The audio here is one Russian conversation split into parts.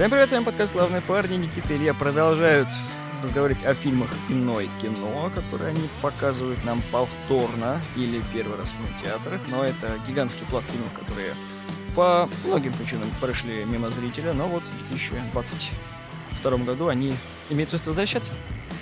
Всем привет, с вами подкаст «Славные парни». Никита и Илья продолжают разговаривать о фильмах иной кино, которые они показывают нам повторно или первый раз в кинотеатрах. Но это гигантский пласт фильмов, которые по многим причинам прошли мимо зрителя, но вот в 2022 году они имеют свойство возвращаться.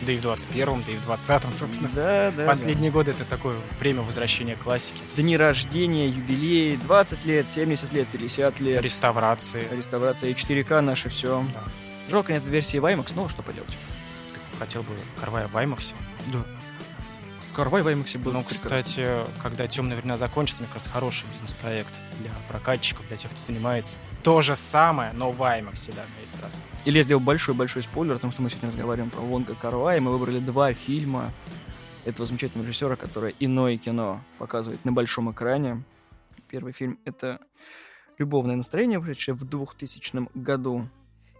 Да и в 21-м, да и в 20-м, собственно. Да, да. Последние годы это такое время возвращения классики. Дни рождения, юбилеи, 20 лет, 70 лет, 50 лет. Реставрации. Реставрация и 4К наше все. Да. Жалко нет версии IMAX, но что поделать. Ты хотел бы Карвая в IMAX? Да. Карвай в IMAX был Ну, кстати, когда темные времена закончатся, мне кажется, хороший бизнес-проект для прокатчиков, для тех, кто занимается. То же самое, но в IMAX, да, раз. Или я сделал большой-большой спойлер, потому что мы сегодня разговариваем про Вонга Карва, и мы выбрали два фильма этого замечательного режиссера, который иное кино показывает на большом экране. Первый фильм — это «Любовное настроение», вышедшее в 2000 году.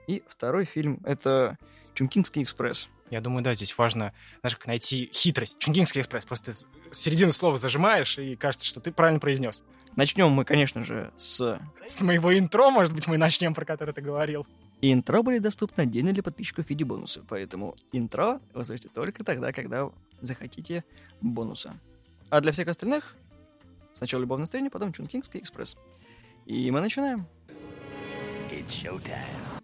И второй фильм — это «Чункингский экспресс». Я думаю, да, здесь важно, знаешь, как найти хитрость. Чунгинский экспресс. Просто середину слова зажимаешь, и кажется, что ты правильно произнес. Начнем мы, конечно же, с... С моего интро, может быть, мы начнем, про которое ты говорил. И интро были доступны отдельно для подписчиков в виде бонуса, поэтому интро вы слышите только тогда, когда захотите бонуса. А для всех остальных сначала «Любовное настроение», потом «Чункингский экспресс». И мы начинаем.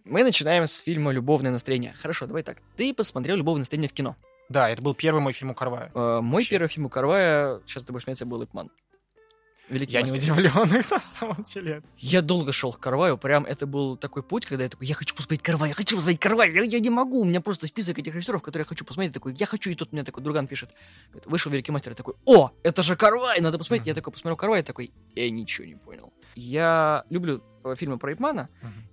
Мы начинаем с фильма «Любовное настроение». Хорошо, давай так. Ты посмотрел «Любовное настроение» в кино. Да, это был первый мой фильм у Карвая. Э, мой Вообще. первый фильм у Карвая, сейчас ты будешь смеяться, был «Ипман». Великий Я не мастер. удивлен, на самом деле. Я долго шел к Карваю, прям это был такой путь, когда я такой, я хочу посмотреть Карвая, я хочу посмотреть Карвая, я, я не могу, у меня просто список этих режиссеров, которые я хочу посмотреть, такой, я хочу, и тут мне такой друган пишет, говорит, вышел Великий Мастер, я такой, о, это же Карвай, надо посмотреть, я такой посмотрел Карвай, такой, я ничего не понял. Я люблю э, фильмы про Ипмана,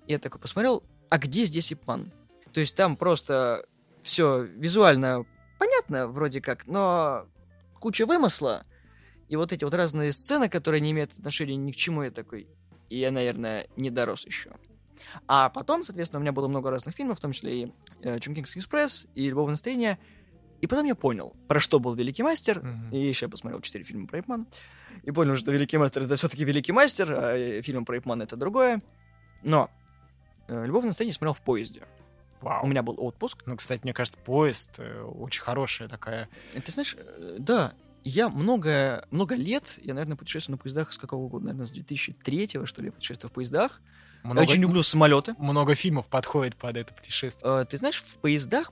и я такой посмотрел, а где здесь Ипман? То есть там просто все визуально понятно вроде как, но куча вымысла, и вот эти вот разные сцены, которые не имеют отношения ни к чему, я такой, и я, наверное, не дорос еще. А потом, соответственно, у меня было много разных фильмов, в том числе и э, экспресс, и Любовное настроение. И потом я понял, про что был Великий Мастер, Мгм. и еще я посмотрел четыре фильма про Ипмана, и понял, что Великий Мастер это все-таки Великий Мастер, а э, фильм про Ипмана это другое. Но э, Любовное настроение смотрел в поезде. Вау. У меня был отпуск. Ну, кстати, мне кажется, поезд э, очень хорошая такая. Ты знаешь, да, я много, много лет, я, наверное, путешествую на поездах с какого года, наверное, с 2003 что ли, я путешествую в поездах. Много, Я очень люблю самолеты. много фильмов подходит под это путешествие. Э, Ты знаешь, в поездах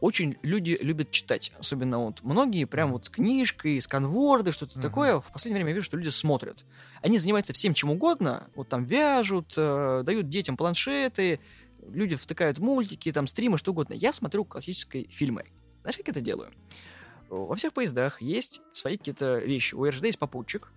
очень люди любят читать. Особенно вот многие прям вот с книжкой, с конворды, что-то Мгм. такое. В последнее время я вижу, что люди смотрят. Они занимаются всем чем угодно. Вот там вяжут, э, дают детям планшеты, люди втыкают мультики, там стримы, что угодно. Я смотрю классические фильмы. Знаешь, как это делаю? Во всех поездах есть свои какие-то вещи. У РЖД есть попутчик.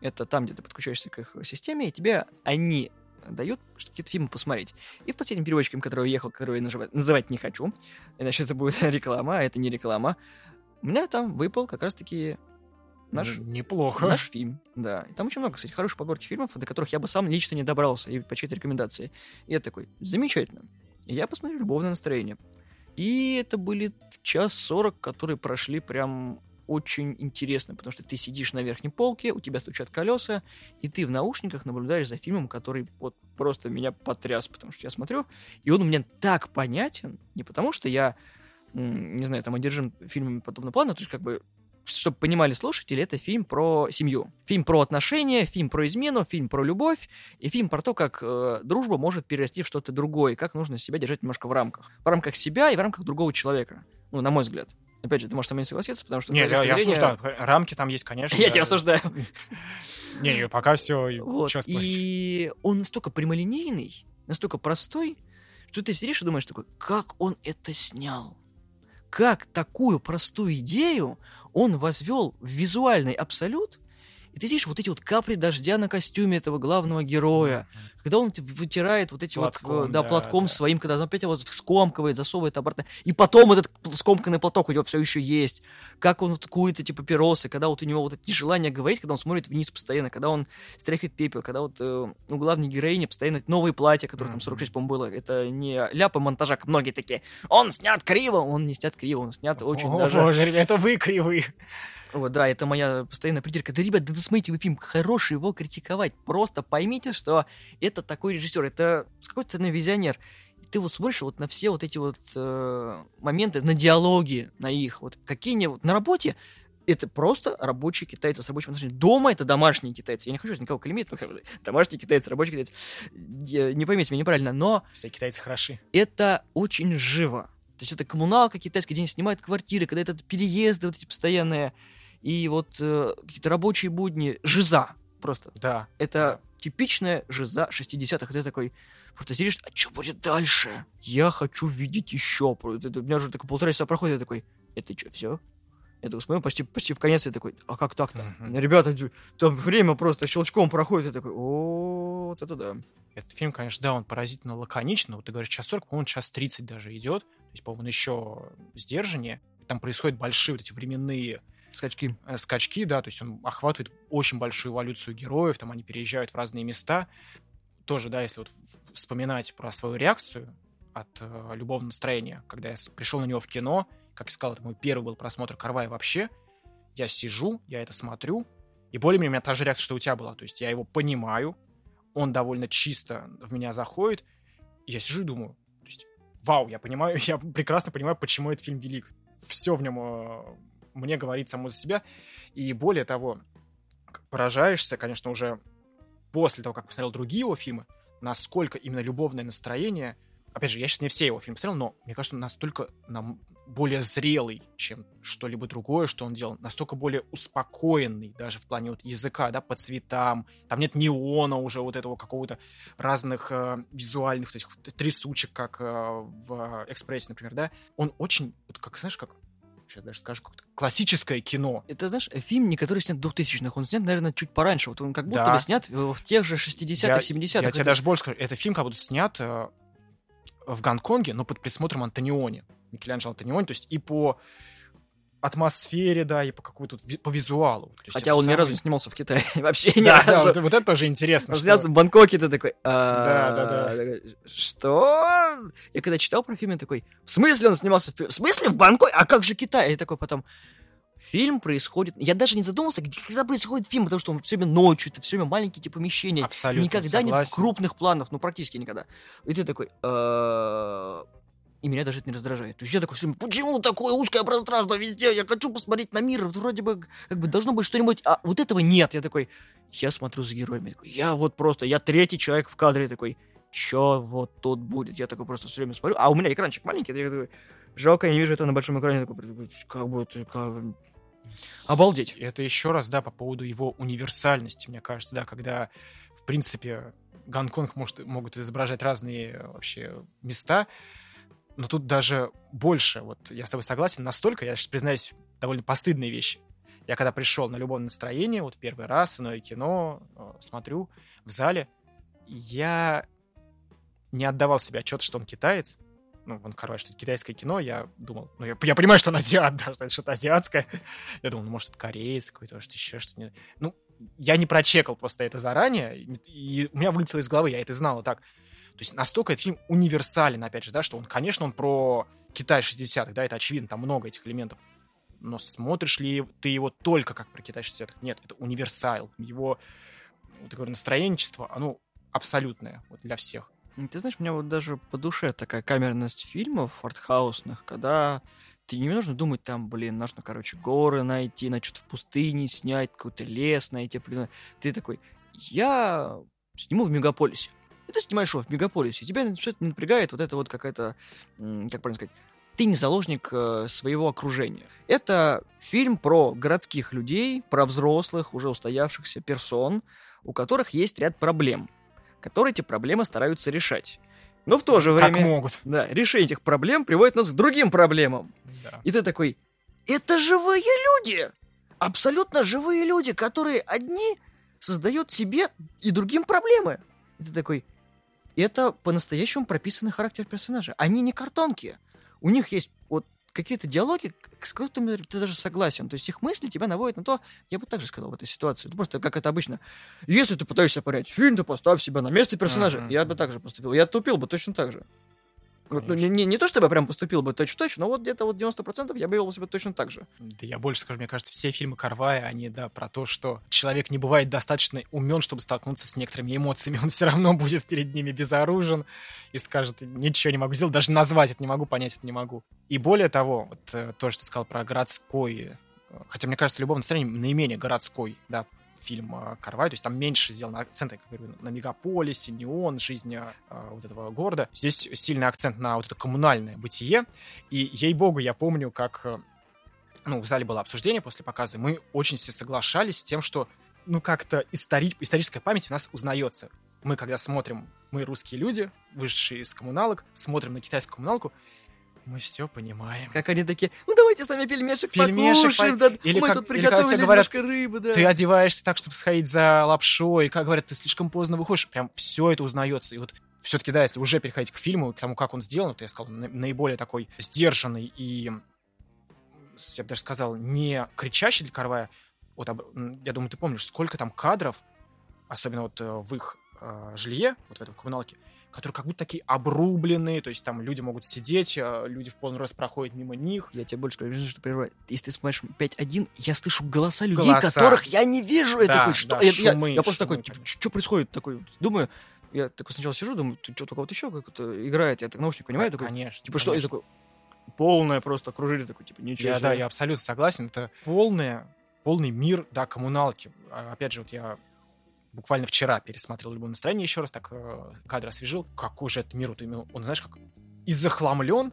Это там, где ты подключаешься к их системе, и тебе они дают какие-то фильмы посмотреть. И в последнем переводчике, который я ехал, который я нажива- называть не хочу, иначе это будет реклама, а это не реклама, у меня там выпал как раз-таки наш, Неплохо. наш фильм. Да. И там очень много, кстати, хороших подборки фильмов, до которых я бы сам лично не добрался, и по чьей-то рекомендации. И я такой, замечательно. И я посмотрел «Любовное настроение». И это были час сорок, которые прошли прям очень интересно, потому что ты сидишь на верхней полке, у тебя стучат колеса, и ты в наушниках наблюдаешь за фильмом, который вот просто меня потряс, потому что я смотрю, и он у меня так понятен, не потому что я, не знаю, там одержим фильмами подобного плана, то есть как бы чтобы понимали слушатели, это фильм про семью. Фильм про отношения, фильм про измену, фильм про любовь, и фильм про то, как э, дружба может перерасти в что-то другое, как нужно себя держать немножко в рамках. В рамках себя и в рамках другого человека. Ну, на мой взгляд. Опять же, ты можешь со мной не согласиться, потому что... Не, я, я зрения- осуждаю. Рамки там есть, конечно. Я тебя осуждаю. Не, не, пока все. Вот. И он настолько прямолинейный, настолько простой, что ты сидишь и думаешь такой, как он это снял? Как такую простую идею он возвел в визуальный абсолют, и ты видишь вот эти вот капли дождя на костюме этого главного героя, когда он вытирает вот эти вот, Платком, э, да, да, платком да. своим, когда он опять его скомкивает, засовывает обратно, и потом этот скомканный платок у него все еще есть, как он вот курит эти папиросы, когда вот у него вот это нежелание говорить, когда он смотрит вниз постоянно, когда он стряхивает пепел, когда вот э, у главной героини постоянно новые платья, которые там Мгм. 46, по-моему, было, это не ляпы монтажа, как многие такие, он снят криво, он не снят криво, он снят очень О, даже... боже, ребята, вы кривые. Вот, да, это моя постоянная придирка. Да, ребят, да досмотрите вы фильм, хороший его критиковать. Просто поймите, что это такой режиссер, это с какой-то стороны визионер. И ты вот смотришь вот на все вот эти вот э, моменты, на диалоги, на их, вот какие они вот на работе, это просто рабочие китайцы с рабочим отношением. Дома это домашние китайцы. Я не хочу никого клеймить, но домашние китайцы, рабочие китайцы. Не поймите меня неправильно, но... Все китайцы хороши. Это очень живо. То есть это коммуналка китайская, где они снимают квартиры, когда это переезды вот эти постоянные, и вот э, какие-то рабочие будни, жиза просто. Да. Это да. типичная жиза 60-х. Ты такой, просто сидишь, а что будет дальше? Я хочу видеть еще. У меня уже такой полтора часа проходит, я такой, это что, все? Я такой смотрю, почти, почти в конец, я такой, а как так-то? Uh-huh. Ребята, там время просто щелчком проходит, я такой, о, вот это да. Этот фильм, конечно, да, он поразительно лаконичный. Вот ты говоришь, час 40, по-моему, час 30 даже идет. То есть, по-моему, он еще сдержаннее. Там происходят большие вот эти временные скачки. Э, скачки, да, то есть он охватывает очень большую эволюцию героев, там они переезжают в разные места. Тоже, да, если вот вспоминать про свою реакцию от э, любовного настроения, когда я пришел на него в кино, как я сказал, это мой первый был просмотр Карвая вообще. Я сижу, я это смотрю, и более-менее у меня та же реакция, что у тебя была. То есть я его понимаю, он довольно чисто в меня заходит, и я сижу и думаю, то есть, вау, я понимаю, я прекрасно понимаю, почему этот фильм велик. Все в нем э, мне говорит само за себя. И более того, поражаешься, конечно, уже после того, как посмотрел другие его фильмы, насколько именно любовное настроение — опять же, я сейчас не все его фильмы посмотрел, но мне кажется, настолько нам более зрелый, чем что-либо другое, что он делал, настолько более успокоенный даже в плане вот языка, да, по цветам, там нет неона уже вот этого какого-то разных э, визуальных вот этих трясучек, как э, в «Экспрессе», например, да, он очень, вот как, знаешь, как сейчас даже скажу, как классическое кино. Это, знаешь, фильм, не который снят в 2000-х, он снят, наверное, чуть пораньше. Вот он как будто да. бы снят в тех же 60-х, 70-х. Я тебе даже больше скажу, это фильм как будто снят э, в Гонконге, но под присмотром Антониони, Микеланджело Антониони, то есть и по атмосфере, да, и по какому-то по визуалу. Хотя он самый... ни разу не снимался в Китае. Вообще ни да, разу. Да, вот, это тоже интересно. Он снялся в Бангкоке, ты такой... Да, да, да. Что? Я когда читал про фильм, я такой, в смысле он снимался в... В смысле в Бангкоке? А как же Китай? Я такой потом... Фильм происходит... Я даже не задумался, где, когда происходит фильм, потому что он все время ночью, это все время маленькие типа помещения. Абсолютно Никогда согласен. нет крупных планов, ну практически никогда. И ты такой... И меня даже это не раздражает. То есть я такой все почему такое узкое пространство везде? Я хочу посмотреть на мир. Вроде бы как бы должно быть что-нибудь... А вот этого нет. Я такой... Я смотрю за героями. Я вот просто... Я третий человек в кадре такой... Чё вот тут будет? Я такой просто все время смотрю. А у меня экранчик маленький. Я такой... Жалко, я не вижу это на большом экране. Такой, как бы... Как... Обалдеть. Это еще раз, да, по поводу его универсальности, мне кажется, да, когда, в принципе, Гонконг может, могут изображать разные вообще места, но тут даже больше, вот я с тобой согласен, настолько, я сейчас признаюсь, довольно постыдные вещи. Я когда пришел на любое настроение, вот первый раз, иное кино, э, смотрю в зале, я не отдавал себе отчет, что он китаец, ну, он короче, что это китайское кино, я думал, ну, я, я понимаю, что он азиат, да, что это что-то азиатское. Я думал, ну, может, это кореец какой-то, может, еще что-то. Ну, я не прочекал просто это заранее, и у меня вылетело из головы, я это знал и так. То есть настолько этот фильм универсален, опять же, да, что он, конечно, он про Китай 60-х, да, это очевидно, там много этих элементов. Но смотришь ли ты его только как про Китай 60-х? Нет, это универсал. Его вот такое настроенчество, оно абсолютное вот для всех. Ты знаешь, мне вот даже по душе такая камерность фильмов артхаусных, когда ты не нужно думать там, блин, нужно, короче, горы найти, на что-то в пустыне снять, какой-то лес найти. Блин. Ты такой, я сниму в мегаполисе. И ты снимаешь его в мегаполисе. Тебя все это напрягает вот это вот какая-то, как правильно сказать, ты не заложник э, своего окружения. Это фильм про городских людей, про взрослых, уже устоявшихся персон, у которых есть ряд проблем которые эти проблемы стараются решать. Но в то же время... Как могут. Да, решение этих проблем приводит нас к другим проблемам. Да. И ты такой, это живые люди! Абсолютно живые люди, которые одни создают себе и другим проблемы. И ты такой, это по-настоящему прописанный характер персонажа. Они не картонки. У них есть вот какие-то диалоги, с которыми ты даже согласен. То есть их мысли тебя наводят на то, я бы также сказал в этой ситуации. Просто как это обычно. Если ты пытаешься понять фильм, то поставь себя на место персонажа. Uh-huh. Я бы также поступил. Я тупил бы точно так же. Вот, ну, не, не, не то, чтобы я прям поступил бы точно-точно, но вот где-то вот 90% я бы вел себя точно так же. Да я больше скажу, мне кажется, все фильмы Карвая, они, да, про то, что человек не бывает достаточно умен, чтобы столкнуться с некоторыми эмоциями. Он все равно будет перед ними безоружен и скажет, ничего не могу сделать, даже назвать это не могу, понять это не могу. И более того, вот э, то, что ты сказал про городской, э, хотя мне кажется, любовное настроение наименее городской, да, фильм э, Карвай, то есть там меньше сделан акцент, я говорю, на мегаполисе, неон, жизнь э, вот этого города. Здесь сильный акцент на вот это коммунальное бытие, и, ей-богу, я помню, как э, ну, в зале было обсуждение после показа, мы очень все соглашались с тем, что ну, как-то истори- историческая память у нас узнается. Мы, когда смотрим, мы русские люди, вышедшие из коммуналок, смотрим на китайскую коммуналку, мы все понимаем. Как они такие, ну давайте с нами пельмешек, Пельмешек покушаем, по- да, или мы как- тут или приготовили тебе говорят, немножко рыбы, да. Ты одеваешься так, чтобы сходить за лапшой, и как говорят, ты слишком поздно выходишь, прям все это узнается. И вот все-таки, да, если уже переходить к фильму, к тому, как он сделан, то я сказал, на- наиболее такой сдержанный и, я бы даже сказал, не кричащий для Карвая. Вот, я думаю, ты помнишь, сколько там кадров, особенно вот э, в их э, жилье, вот в этом коммуналке, которые как будто такие обрубленные, то есть там люди могут сидеть, э, люди в полный рост проходят мимо них. Я тебе больше скажу, что прерываю. Если ты смотришь 5.1, я слышу голоса людей, Голоса. которых я не вижу. Я Да, такой, что? да, я, я- шумы, я просто шумы, такой, типа, конечно. что происходит? Такой, думаю, я такой сначала сижу, думаю, ты что, только вот еще как-то играет. Я так наушник понимаю, такой, Конечно. типа, что? Я конечно. такой, полное просто окружили, такой, типа, ничего Я, себе. да, я абсолютно согласен. Это полное, полный мир, да, коммуналки. А, Опять же, вот я буквально вчера пересмотрел «Любое настроение» еще раз, так э, кадр освежил. Какой же это мир? Вот именно, он, знаешь, как и захламлен,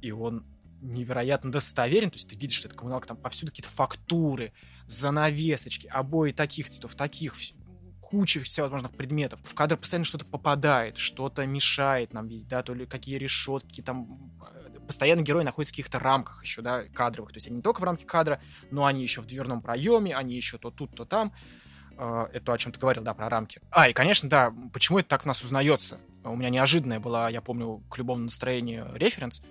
и он невероятно достоверен. То есть ты видишь, что это коммуналка, там повсюду какие-то фактуры, занавесочки, обои таких цветов, таких, куча всевозможных предметов. В кадр постоянно что-то попадает, что-то мешает нам видеть, да, то ли какие решетки, там э, постоянно герои находятся в каких-то рамках еще, да, кадровых. То есть они не только в рамке кадра, но они еще в дверном проеме, они еще то тут, то там. Э, Это то, о чем ты говорил, да, про рамки. А, и, конечно, да, почему это так в нас узнается? У меня неожиданная была, я помню, к любому настроению референс.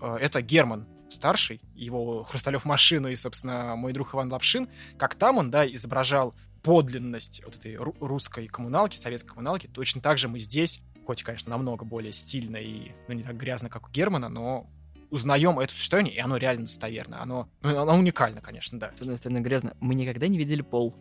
Э, Это Герман старший, его Хрусталев машину и, собственно, мой друг Иван Лапшин. Как там он, да, изображал подлинность вот этой ру- русской коммуналки, советской коммуналки, точно так же мы здесь, хоть, конечно, намного более стильно и ну, не так грязно, как у Германа, но узнаем это существование, и оно реально достоверно. Оно, ну, оно уникально, конечно, да. С одной стороны, грязно. Мы никогда не видели пол.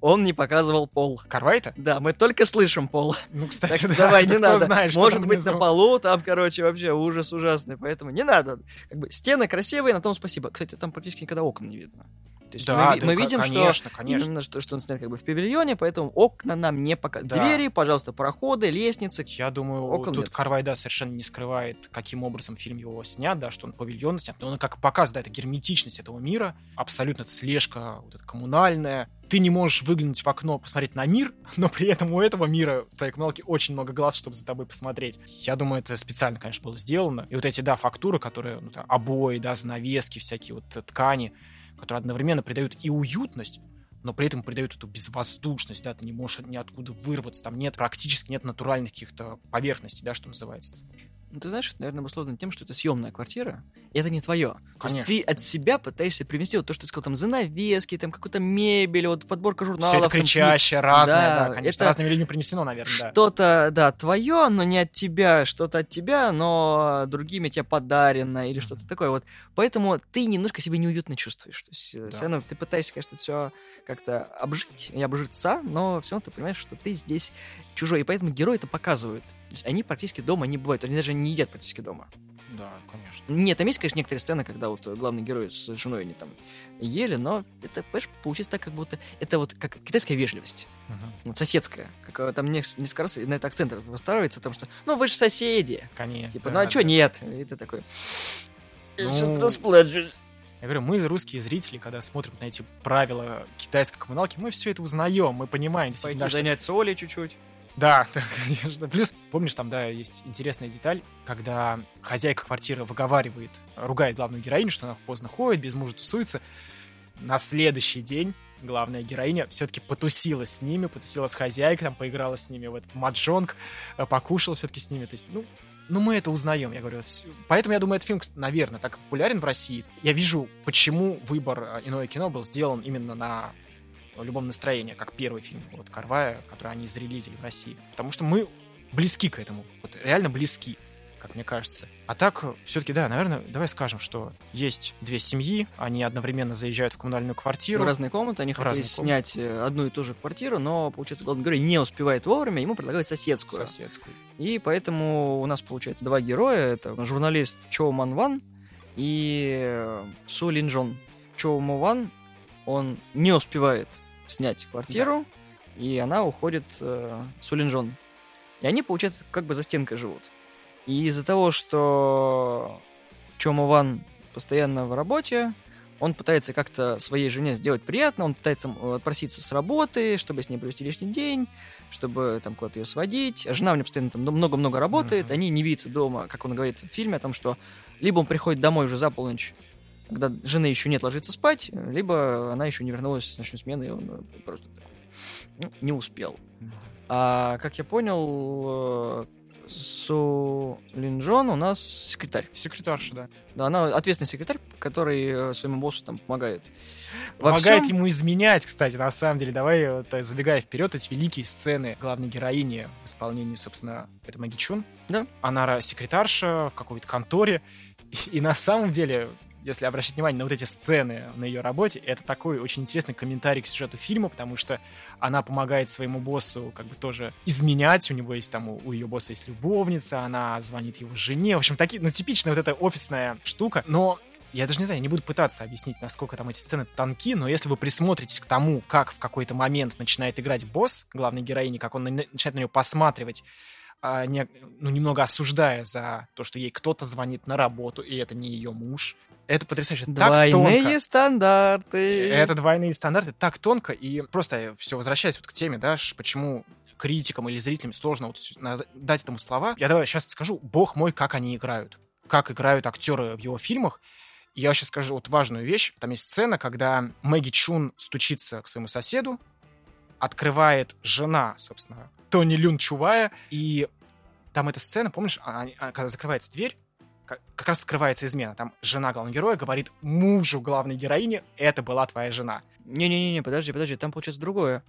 Он не показывал пол. Карвайта? Да, мы только слышим пол. Ну, кстати, Так что да, давай, не надо. знает, Может быть, внизу. на полу там, короче, вообще ужас ужасный. Поэтому не надо. Как бы стены красивые, на том спасибо. Кстати, там практически никогда окон не видно. То есть Да, мы, да, мы видим, конечно, что конечно. именно что, что он снят как бы в павильоне, поэтому окна нам не показывают. Да. Двери, пожалуйста, проходы, лестницы. Я думаю, Окон тут нет. Карвай, да, совершенно не скрывает, каким образом фильм его снят, да, что он павильон снят. Но он как показ, да, это герметичность этого мира, абсолютно это слежка вот эта коммунальная. Ты не можешь выглянуть в окно, посмотреть на мир, но при этом у этого мира в твоей коммуналке очень много глаз, чтобы за тобой посмотреть. Я думаю, это специально, конечно, было сделано. И вот эти, да, фактуры, которые, ну, там, обои, да, занавески, всякие вот э, ткани, которые одновременно придают и уютность, но при этом придают эту безвоздушность, да, ты не можешь ниоткуда вырваться, там нет, практически нет натуральных каких-то поверхностей, да, что называется. Ну, ты знаешь, это, наверное, обусловлено тем, что это съемная квартира, и это не твое. То есть ты от себя пытаешься привнести вот то, что ты сказал, там, занавески, там, какую-то мебель, вот подборка журналов. Все это там, кричащее, разное, Да, да, конечно, это разными людьми принесено, наверное, да. Что-то, да, твое, но не от тебя, что-то от тебя, но другими тебе подарено или что-то такое. Вот поэтому ты немножко себя неуютно чувствуешь. То есть Да. все равно ты пытаешься, конечно, все как-то обжить и обжиться, но все равно ты понимаешь, что ты здесь чужой. И поэтому герои это показывают. Есть они практически дома не бывают, они даже не едят практически дома. Да, конечно. Нет, там есть, конечно, некоторые сцены, когда вот главный герой с женой они там ели, но это, понимаешь, получится так, как будто это вот как китайская вежливость Мгм. вот соседская, как э, там нес- несколько раз на это акцент выстраивается, потому что, ну вы же соседи, Конечно. типа, да, ну а чё да. нет? И ты такой, я сейчас Ну, расплачусь. Я говорю, мы, русские зрители, когда смотрим на эти правила китайской коммуналки, мы все это узнаем, мы понимаем, Пойти да, что занять соли чуть-чуть. Да, да, конечно. Плюс, помнишь, там, да, есть интересная деталь, когда хозяйка квартиры выговаривает, ругает главную героиню, что она поздно ходит, без мужа тусуется. На следующий день главная героиня все-таки потусила с ними, потусила с хозяйкой, там поиграла с ними в этот маджонг, э, покушала все-таки с ними. То есть, ну, ну, мы это узнаем, я говорю. Поэтому я думаю, этот фильм, наверное, так популярен в России. Я вижу, почему выбор э, «Иное кино» был сделан именно на любом настроении, как первый фильм вот Карвая, который они зарелизили в России. Потому что мы близки к этому. Вот реально близки как мне кажется. А так, все-таки, да, наверное, давай скажем, что есть две семьи, они одновременно заезжают в коммунальную квартиру. В разные комнаты, они В хотели снять э, одну и ту же квартиру, но, получается, главный герой не успевает вовремя, ему предлагают соседскую. соседскую. И поэтому у нас, получается, два героя. Это журналист Чоу Ман Ван и э, Су Лин Джон. Чоу Мо Ван, он не успевает снять квартиру, и она уходит э, Су Лин Джон. И они, получается, как бы за стенкой живут. И из-за того, что Чоу Мо Ван постоянно в работе, он пытается как-то своей жене сделать приятно, он пытается отпроситься с работы, чтобы с ней провести лишний день, чтобы там куда-то ее сводить. А жена у него постоянно там много-много работает, Мгм. они не видятся дома, как он говорит в фильме, о том, что либо он приходит домой уже за полночь, когда жены еще нет, ложится спать, либо она еще не вернулась с ночной смены, и он э, просто такой, ну, не успел. А как я понял, э, Су Лин Джон у нас секретарь. Секретарша, да. Да, она ответственный секретарь, который э, своему боссу там помогает. Во Помогает всем- ему изменять, кстати, на самом деле. Давай, вот, забегая вперед, эти великие сцены главной героини в исполнении, собственно, это Маги Чун. Да. Она секретарша в какой-то конторе. И, и на самом деле, если обращать внимание на вот эти сцены на ее работе, это такой очень интересный комментарий к сюжету фильма, потому что она помогает своему боссу как бы тоже изменять. У него есть там, у, ее босса есть любовница, она звонит его жене. В общем, такие, ну, типичная вот эта офисная штука. Но я даже не знаю, не буду пытаться объяснить, насколько там эти сцены тонки, но если вы присмотритесь к тому, как в какой-то момент начинает играть босс главной героини, как он на- начинает на нее посматривать, а, не- ну, немного осуждая за то, что ей кто-то звонит на работу, и это не ее муж. Это потрясающе. Так тонко. Двойные стандарты. Это двойные стандарты так тонко, и просто все, возвращаясь вот к теме, да, почему критикам или зрителям сложно вот дать этому слова, я давай сейчас скажу, бог мой, как они играют. Как играют актеры в его фильмах. Я сейчас скажу вот важную вещь. Там есть сцена, когда Мэгги Чун стучится к своему соседу, открывает жена, собственно, Тони Люн Чувая, и там эта сцена, помнишь, а- а- когда закрывается дверь, как, как раз скрывается измена. Там жена главного героя говорит мужу главной героини, это была твоя жена. Не-не-не, подожди, подожди, там получается другое.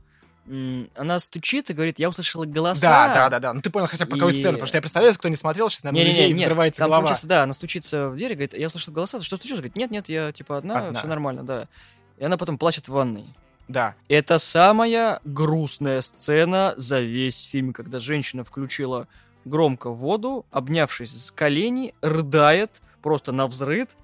Она стучит и говорит, я услышала голоса. Да, да, да, да. Ну ты понял хотя бы какой И- сцене, потому что я представляю, кто не смотрел, сейчас, наверное, у Не-не-не, людей нет, взрывается там голова. да, она стучится в дверь и говорит, я услышала голоса, что случилось? Говорит, нет-нет, я типа одна, Одна. все нормально, да. И она потом плачет в ванной. Да. Это самая грустная сцена за весь фильм, когда женщина включила громко воду, обнявшись с колени, рыдает просто на взрыд,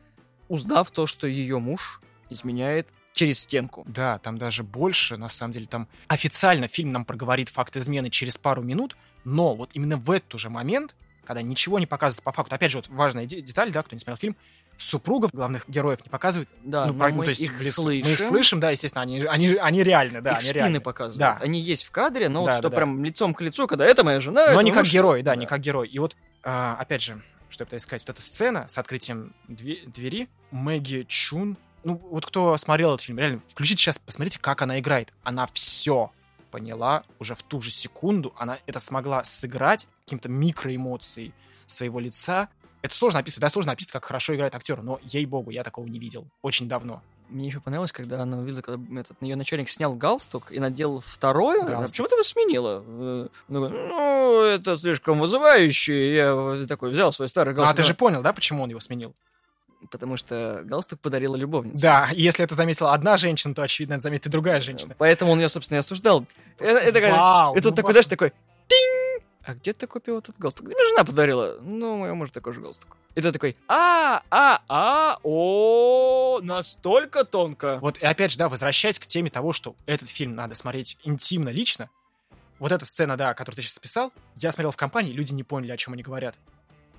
узнав то, что ее муж изменяет через стенку. Да, там даже больше, на самом деле, там официально фильм нам проговорит факт измены через пару минут, но вот именно в этот же момент, когда ничего не показывается по факту, опять же, вот важная де- деталь, да, кто не смотрел фильм, супругов главных героев не показывают. Да, ну, про- ну, мы то есть их в слышим. Мы их слышим, да, естественно, они, они, они реальны, да, их они спины реальны. показывают. Да. Они есть в кадре, но вот Да, что да, да. прям лицом к лицу, когда это моя жена, Но это не как муж». герой, да, не как герой. И вот, а, опять же, что я пытаюсь сказать, вот эта сцена с открытием две- двери, Мэгги Чун, ну, вот кто смотрел этот фильм, реально, включите сейчас, посмотрите, как она играет. Она все поняла уже в ту же секунду, она это смогла сыграть каким-то микроэмоцией своего лица. Это сложно описывать, да, сложно описывать, как хорошо играет актер, но, ей-богу, я такого не видел. Очень давно. Мне еще понравилось, когда она увидела, когда этот ее начальник снял галстук и надел второй. она говорит, Галстук. А почему ты его сменила? Э, ну, это слишком вызывающе. Я вот такой взял свой старый А галстук. ты же понял, да, почему он его сменил? Потому что галстук подарила любовница. Да, и если это заметила одна женщина, то, очевидно, это заметит и другая женщина. Поэтому он ее, собственно, и осуждал. Это, это как- Вау, тут ну такой, ва- знаешь, такой, тинь! А где ты купил этот галстук? Мне жена подарила. Ну, моему мужу такой же галстук. И ты такой, а, а, а, о, настолько тонко. Вот и опять же, да, возвращаясь к теме того, что этот фильм надо смотреть интимно, лично, вот эта сцена, да, которую ты сейчас описал, я смотрел в компании, люди не поняли, о чем они говорят.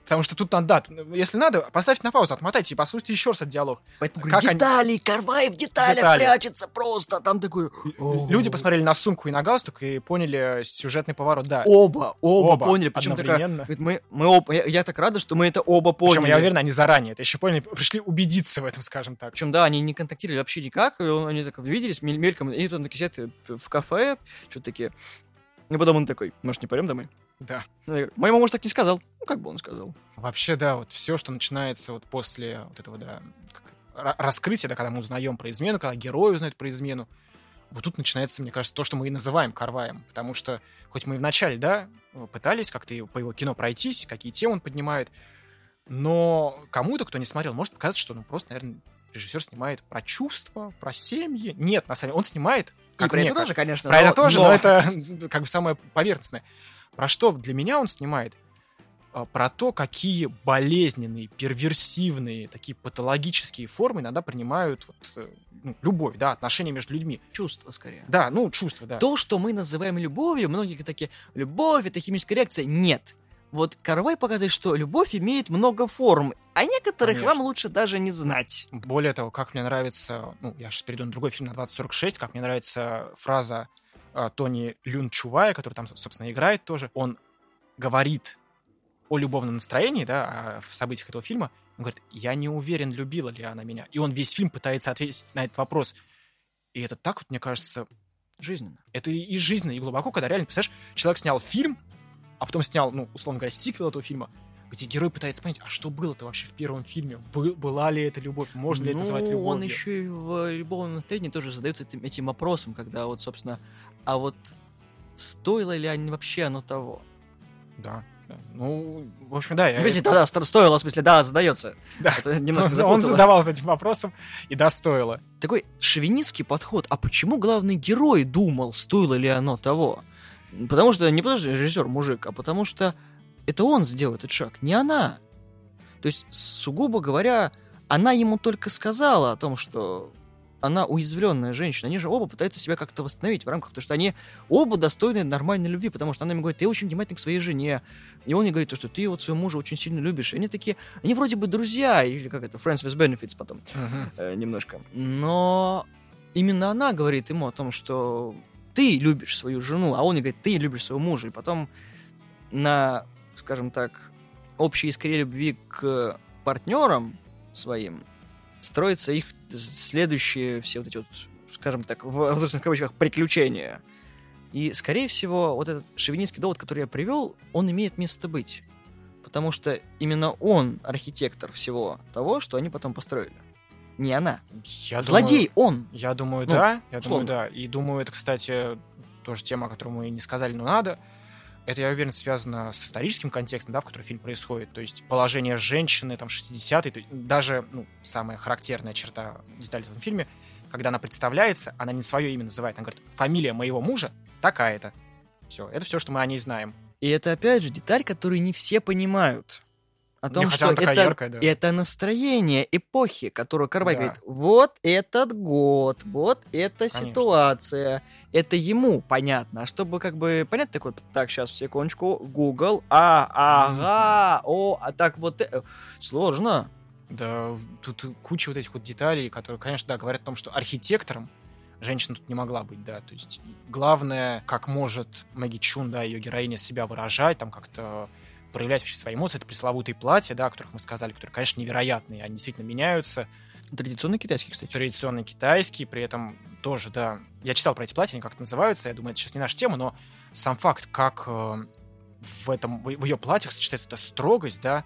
Потому что тут надо, да, если надо, поставьте на паузу, отмотайте и послушайте еще раз этот диалог. Поэтому Как говорю, они- детали, Карвай в деталях Детали. прячется просто. Там такой... Люди посмотрели на сумку и на галстук и поняли сюжетный поворот, да. Оба, оба, Оба поняли. Причем такая, одновременно. говорит, мы, мы оба, я, я так рада, что мы это оба поняли. Причем, я уверен, они заранее это еще поняли, пришли убедиться в этом, скажем так. Причем, да, они не контактировали вообще никак, и он- они так виделись мель- мельком, и тут сидят э, в кафе, что-то такие. И потом он такой, может, не пойдем домой? Да. Моему муж так не сказал. Ну, как бы он сказал. Вообще, да, вот все, что начинается вот после вот этого, да, раскрытия, да, когда мы узнаем про измену, когда герой узнает про измену, вот тут начинается, мне кажется, то, что мы и называем карваем. Потому что, хоть мы и вначале, да, пытались как-то по его кино пройтись, какие темы он поднимает. Но кому-то, кто не смотрел, может показаться, что ну просто, наверное, режиссер снимает про чувства, про семьи. Нет, на самом деле, он снимает... Как и про это тоже, конечно. Про но, это тоже, но... но это как бы самое поверхностное. Про что для меня он снимает? А, про то, какие болезненные, перверсивные, такие патологические формы иногда принимают вот, э, ну, любовь, да, отношения между людьми. Чувства, скорее. Да, ну, чувства, да. То, что мы называем любовью, многие такие, любовь — это химическая реакция. Нет. Вот Карвай показывает, что любовь имеет много форм, а некоторых Конечно. вам лучше даже не знать. Более того, как мне нравится, ну, я сейчас перейду на другой фильм, на 2046, как мне нравится фраза Тони Люн Чувая, который там, собственно, играет тоже. Он говорит о любовном настроении, да, в событиях этого фильма, он говорит, я не уверен, любила ли она меня. И он весь фильм пытается ответить на этот вопрос. И это так вот, мне кажется... Жизненно. Это и жизненно, и глубоко, когда реально, представляешь, человек снял фильм, а потом снял, ну, условно говоря, сиквел этого фильма, где герой пытается понять, а что было-то вообще в первом фильме? Был, была ли это любовь? Можно ли ну, это назвать любовью? он еще и в любовном настроении тоже задается этим, этим вопросом, когда вот, собственно, а вот стоило ли они вообще оно того? Да. Ну, в общем, да. Я... Подожди, да, да, стоило, в смысле, да, задается. Да, это немножко он, он задавался этим вопросом, и да, стоило. Такой шовинистский подход. А почему главный герой думал, стоило ли оно того? Потому что, не потому что режиссер мужик, а потому что это он сделал этот шаг, не она. То есть, сугубо говоря, она ему только сказала о том, что она уязвленная женщина. Они же оба пытаются себя как-то восстановить в рамках, потому что они оба достойны нормальной любви, потому что она ему говорит, ты очень внимательный к своей жене. И он ей говорит, то, что ты вот своего мужа очень сильно любишь. И они такие, они вроде бы друзья, или как это, friends with benefits потом, uh-huh. э, немножко. Но именно она говорит ему о том, что ты любишь свою жену, а он ей говорит, ты любишь своего мужа. И потом на, скажем так, общей искре любви к партнерам своим строится их следующие все вот эти вот, скажем так, в воздушных кавычках, приключения. И, скорее всего, вот этот шовинистский довод, который я привел, он имеет место быть. Потому что именно он архитектор всего того, что они потом построили. Не она. Я Злодей думаю, он. Я думаю, ну, да. Я условно. думаю, да. И думаю, это, кстати, тоже тема, о которой мы не сказали, но надо. Это, я уверен, связано с историческим контекстом, да, в котором фильм происходит. То есть положение женщины, там, 60-е, даже, ну, самая характерная черта детали в этом фильме, когда она представляется, она не свое имя называет, она говорит, фамилия моего мужа такая-то. Все, это все, что мы о ней знаем. И это, опять же, деталь, которую не все понимают о том, что это, яркая, да. это настроение эпохи, которую Карвай да. говорит, вот этот год, вот эта Конечно. ситуация, это ему понятно. А чтобы как бы понять, так вот, так, сейчас, секундочку, Google, а, ага, о, а так вот, э, сложно. Да, тут куча вот этих вот деталей, которые, конечно, да, говорят о том, что архитектором женщина тут не могла быть, да, то есть главное, как может Мэгги Чун, да, ее героиня себя выражать, там как-то проявлять вообще свои эмоции. Это пресловутые платья, да, о которых мы сказали, которые, конечно, невероятные, они действительно меняются. Традиционный китайский, кстати. Традиционный китайский, при этом тоже, да. Я читал про эти платья, они как-то называются, я думаю, это сейчас не наша тема, но сам факт, как э, в этом, в ее платьях сочетается эта строгость, да,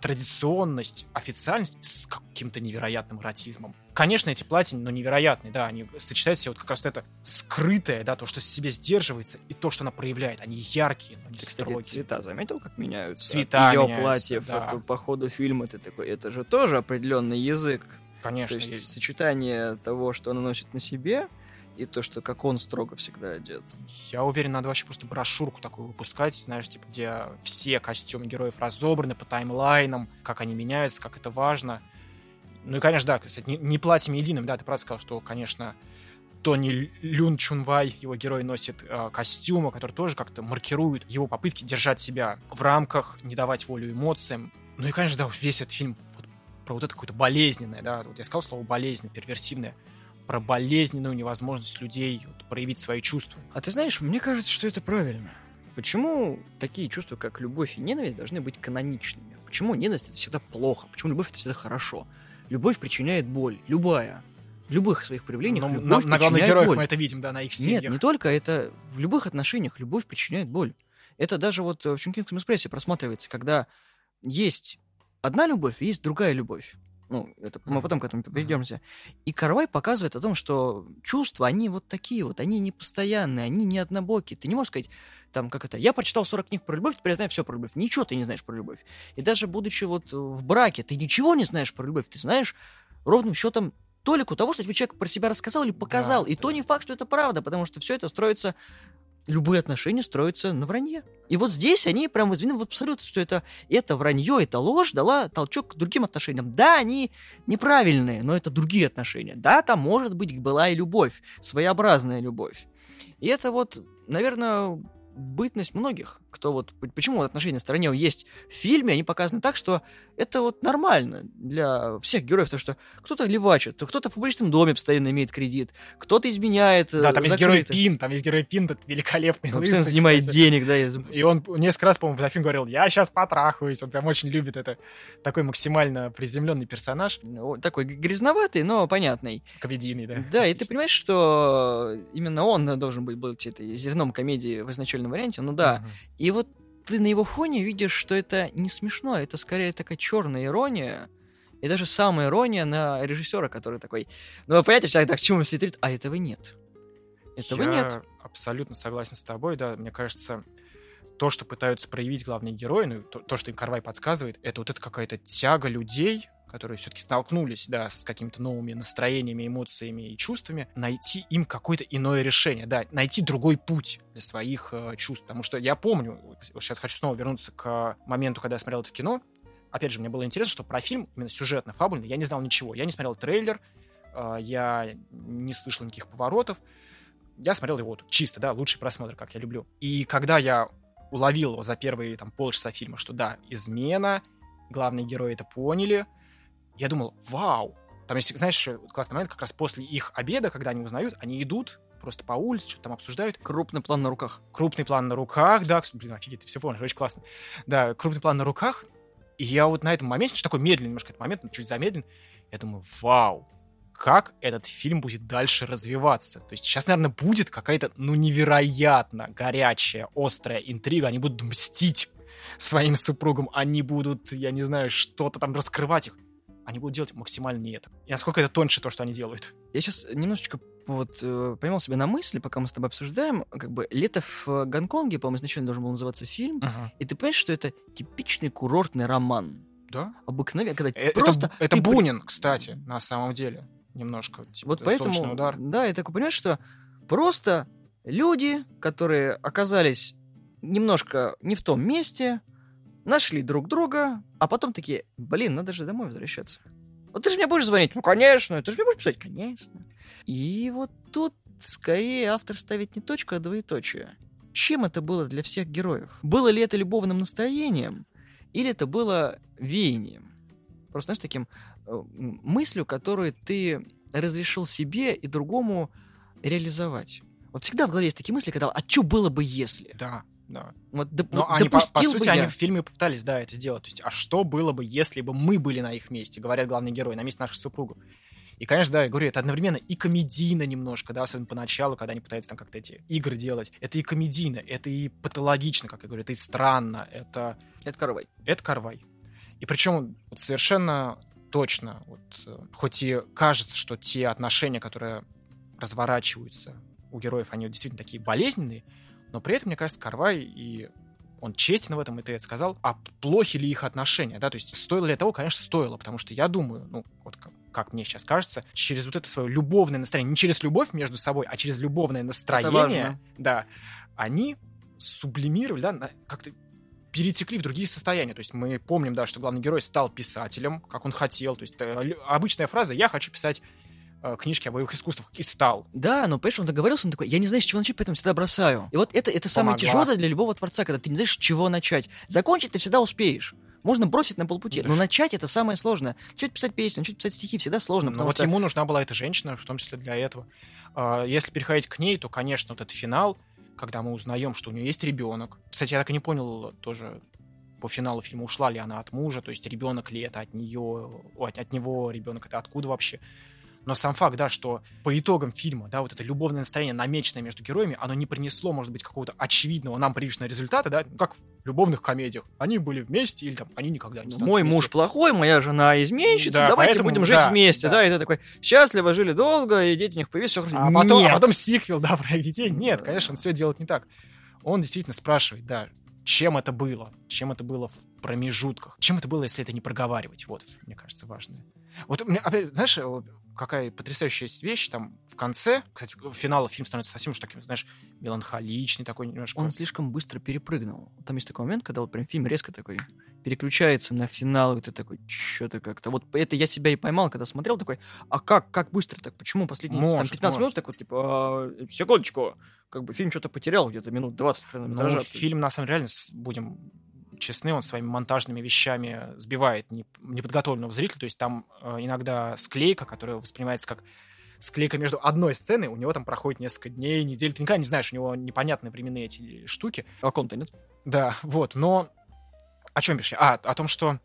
традиционность, официальность с каким-то невероятным эротизмом. Конечно, эти платья, но невероятные, да, они сочетают себе вот как раз это скрытое, да, то, что себе сдерживается, и то, что она проявляет. Они яркие, но не ты, строгие. Кстати, цвета заметил, как меняются? Цвета Ее меняются, платьев да. это, по ходу фильма ты такой, это же тоже определенный язык. Конечно. То есть, есть. сочетание того, что она носит на себе, и то, что как он строго всегда одет. Я уверен, надо вообще просто брошюрку такую выпускать, знаешь, типа, где все костюмы героев разобраны по таймлайнам, как они меняются, как это важно. Ну и, конечно, да, кстати, не, не платьем единым, да, ты правда сказал, что, конечно, Тони Люн Чунвай, его герой, носит э, костюмы, которые тоже как-то маркируют его попытки держать себя в рамках, не давать волю эмоциям. Ну и, конечно, да, весь этот фильм вот, про вот это какое-то болезненное, да, вот я сказал слово болезненное, перверсивное, про болезненную невозможность людей вот, проявить свои чувства. А ты знаешь, мне кажется, что это правильно. Почему такие чувства, как любовь и ненависть, должны быть каноничными? Почему ненависть это всегда плохо? Почему любовь это всегда хорошо? Любовь причиняет боль, любая. В любых своих проявлениях Но любовь на, на главных героях боль. мы это видим, да, на их семьях. Нет, не только это. В любых отношениях любовь причиняет боль. Это даже вот в Чункингском экспрессе просматривается, когда есть одна любовь и есть другая любовь. Ну, это мы потом к этому перейдемся. И Карвай показывает о том, что чувства, они вот такие вот, они не постоянные, они не однобокие. Ты не можешь сказать, там, как это, я прочитал 40 книг про любовь, теперь я знаю все про любовь. Ничего ты не знаешь про любовь. И даже будучи вот в браке, ты ничего не знаешь про любовь. Ты знаешь ровным счетом толику того, что тебе человек про себя рассказал или показал. Да, и да. то не факт, что это правда, потому что все это строится любые отношения строятся на вранье. И вот здесь они прям возвели в абсолют, что это, это вранье, это ложь дала толчок к другим отношениям. Да, они неправильные, но это другие отношения. Да, там, может быть, была и любовь, своеобразная любовь. И это вот, наверное, бытность многих, кто вот... Почему отношения на стороне есть в фильме, они показаны так, что это вот нормально для всех героев, то что кто-то левачит, кто-то в публичном доме постоянно имеет кредит, кто-то изменяет Да, там есть герой закрыто. Пин, там есть герой Пин, этот великолепный. Он лысый, постоянно занимает кстати. денег, да, я И он несколько раз, по-моему, в фильм говорил, я сейчас потрахаюсь. Он прям очень любит это. Такой максимально приземленный персонаж, Ну, такой грязноватый, но понятный. комедийный, да. Да, и ты понимаешь, что именно он должен быть, быть этой зерном комедии в изначальном варианте, ну да. Мгм. И вот ты на его фоне видишь, что это не смешно, это скорее такая черная ирония, и даже самая ирония на режиссера, который такой, ну вы понимаете, человек так к чему светит, а этого нет. Этого Я нет. абсолютно согласен с тобой, да. Мне кажется, то, что пытаются проявить главные герои, ну, то, то, что им Карвай подсказывает, это вот это какая-то тяга людей, которые все-таки столкнулись, да, с какими-то новыми настроениями, эмоциями и чувствами, найти им какое-то иное решение, да, найти другой путь для своих э, чувств. Потому что я помню, сейчас хочу снова вернуться к моменту, когда я смотрел это в кино. Опять же, мне было интересно, что про фильм, именно сюжетно, фабульно, я не знал ничего. Я не смотрел трейлер, э, я не слышал никаких поворотов. Я смотрел его вот чисто, да, лучший просмотр, как я люблю. И когда я уловил за первые там полчаса фильма, что да, измена, главные герои это поняли, я думал, вау. Там есть, знаешь, еще классный момент, как раз после их обеда, когда они узнают, они идут просто по улице, что-то там обсуждают. Крупный план на руках. Крупный план на руках, да, блин, офигеть, ты все помнишь, очень классно. Да, крупный план на руках, и я вот на этом моменте, что такой медленный немножко этот момент, чуть замедлен, я думаю, вау, как этот фильм будет дальше развиваться. То есть сейчас, наверное, будет какая-то, ну, невероятно горячая, острая интрига. Они будут мстить своим супругам, они будут, я не знаю, что-то там раскрывать их. Они будут делать максимально не это. И насколько это тоньше то, что они делают. Я сейчас немножечко вот э, поймал себя на мысли, пока мы с тобой обсуждаем, как бы «Лето в Гонконге», по-моему, изначально должен был называться фильм, и ты понимаешь, что это типичный курортный роман. Да? Обыкновенный, когда Э, просто... это, это ты при- Бунин, кстати, на самом деле. Немножко. Типа, Вот поэтому, удар. да, я такой понимаю, что просто люди, которые оказались немножко не в том месте, нашли друг друга, а потом такие, блин, надо же домой возвращаться. Вот ты же мне будешь звонить? Ну, конечно. Ты же мне будешь писать? Конечно. И вот тут скорее автор ставит не точку, а двоеточие. Чем это было для всех героев? Было ли это любовным настроением, или это было веянием? Просто, знаешь, таким э, мыслью, которую ты разрешил себе и другому реализовать. Вот всегда в голове есть такие мысли, когда «а что было бы, если?» Да, да. Вот, доп- Но они, по, по сути, я. они в фильме попытались, да, это сделать. То есть, а что было бы, если бы мы были на их месте, говорят главные герои, на месте наших супругов. И, конечно, да, я говорю, это одновременно и комедийно немножко, да, особенно поначалу, когда они пытаются там как-то эти игры делать. Это и комедийно, это и патологично, как я говорю, это и странно, это Это Карвай. это Карвай. И причем вот совершенно точно, вот, э, хоть и кажется, что те отношения, которые разворачиваются у героев, они вот действительно такие болезненные, но при этом, мне кажется, Карвай и он честен в этом, и ты это сказал. А плохи ли их отношения, да? То есть стоило ли того? Конечно, стоило, потому что я думаю, ну, вот как, как мне сейчас кажется, через вот это свое любовное настроение, не через любовь между собой, а через любовное настроение, да, они сублимировали, да, как-то перетекли в другие состояния. То есть мы помним, да, что главный герой стал писателем, как он хотел. То есть э, обычная фраза «я хочу писать книжки о боевых искусствах» и стал. Да, но, понимаешь, он договорился, он такой, я не знаю, с чего начать, поэтому всегда бросаю. И вот это, это самое тяжелое для любого творца, когда ты не знаешь, с чего начать. Закончить ты всегда успеешь. Можно бросить на полпути, Да. но начать это самое сложное. Начать писать песни, начать писать стихи всегда сложно, Но потому вот что... ему нужна была эта женщина, в том числе для этого. А, Если переходить к ней, то, конечно, вот этот финал, когда мы узнаем, что у нее есть ребенок. Кстати, я так и не понял тоже по финалу фильма, ушла ли она от мужа, то есть ребенок ли это от нее, от, от него ребенок, это откуда вообще. Но сам факт, да, что по итогам фильма, да, вот это любовное настроение, намеченное между героями, оно не принесло, может быть, какого-то очевидного нам привычного результата, да, ну, как в любовных комедиях. Они были вместе или там они никогда не Мой вместе. муж плохой, моя жена изменщица, Да, давайте поэтому- будем жить да, вместе, да. да. и ты такой, счастливо жили долго, и дети у них появились, все хорошо. А потом, а Нет. потом сиквел, да, про их детей. Нет, конечно, он все делает не так. он действительно спрашивает, да, чем это было, чем это было в промежутках, чем это было, если это не проговаривать. Вот, мне кажется, важное. Вот, опять, знаешь, какая потрясающая есть вещь, там, в конце, кстати, финала фильм становится совсем уж таким, знаешь, меланхоличный такой немножко. Он слишком быстро перепрыгнул. Там есть такой момент, когда вот прям фильм резко такой переключается на финал, и ты такой, что-то как-то. Вот это я себя и поймал, когда смотрел, такой, а как, как быстро так, почему последние может, там 15 может. минут, так вот, типа, а, секундочку, как бы фильм что-то потерял где-то минут 20 хронометража. Ну, фильм, на самом деле, реально, будем честны, он своими монтажными вещами сбивает неподготовленного зрителя, то есть там э, иногда склейка, которая воспринимается как склейка между одной сценой, у него там проходит несколько дней, недель, ты никогда не знаешь, у него непонятные временные эти штуки. О ком-то нет? Да, вот, но о чем пишешь? А, о том, что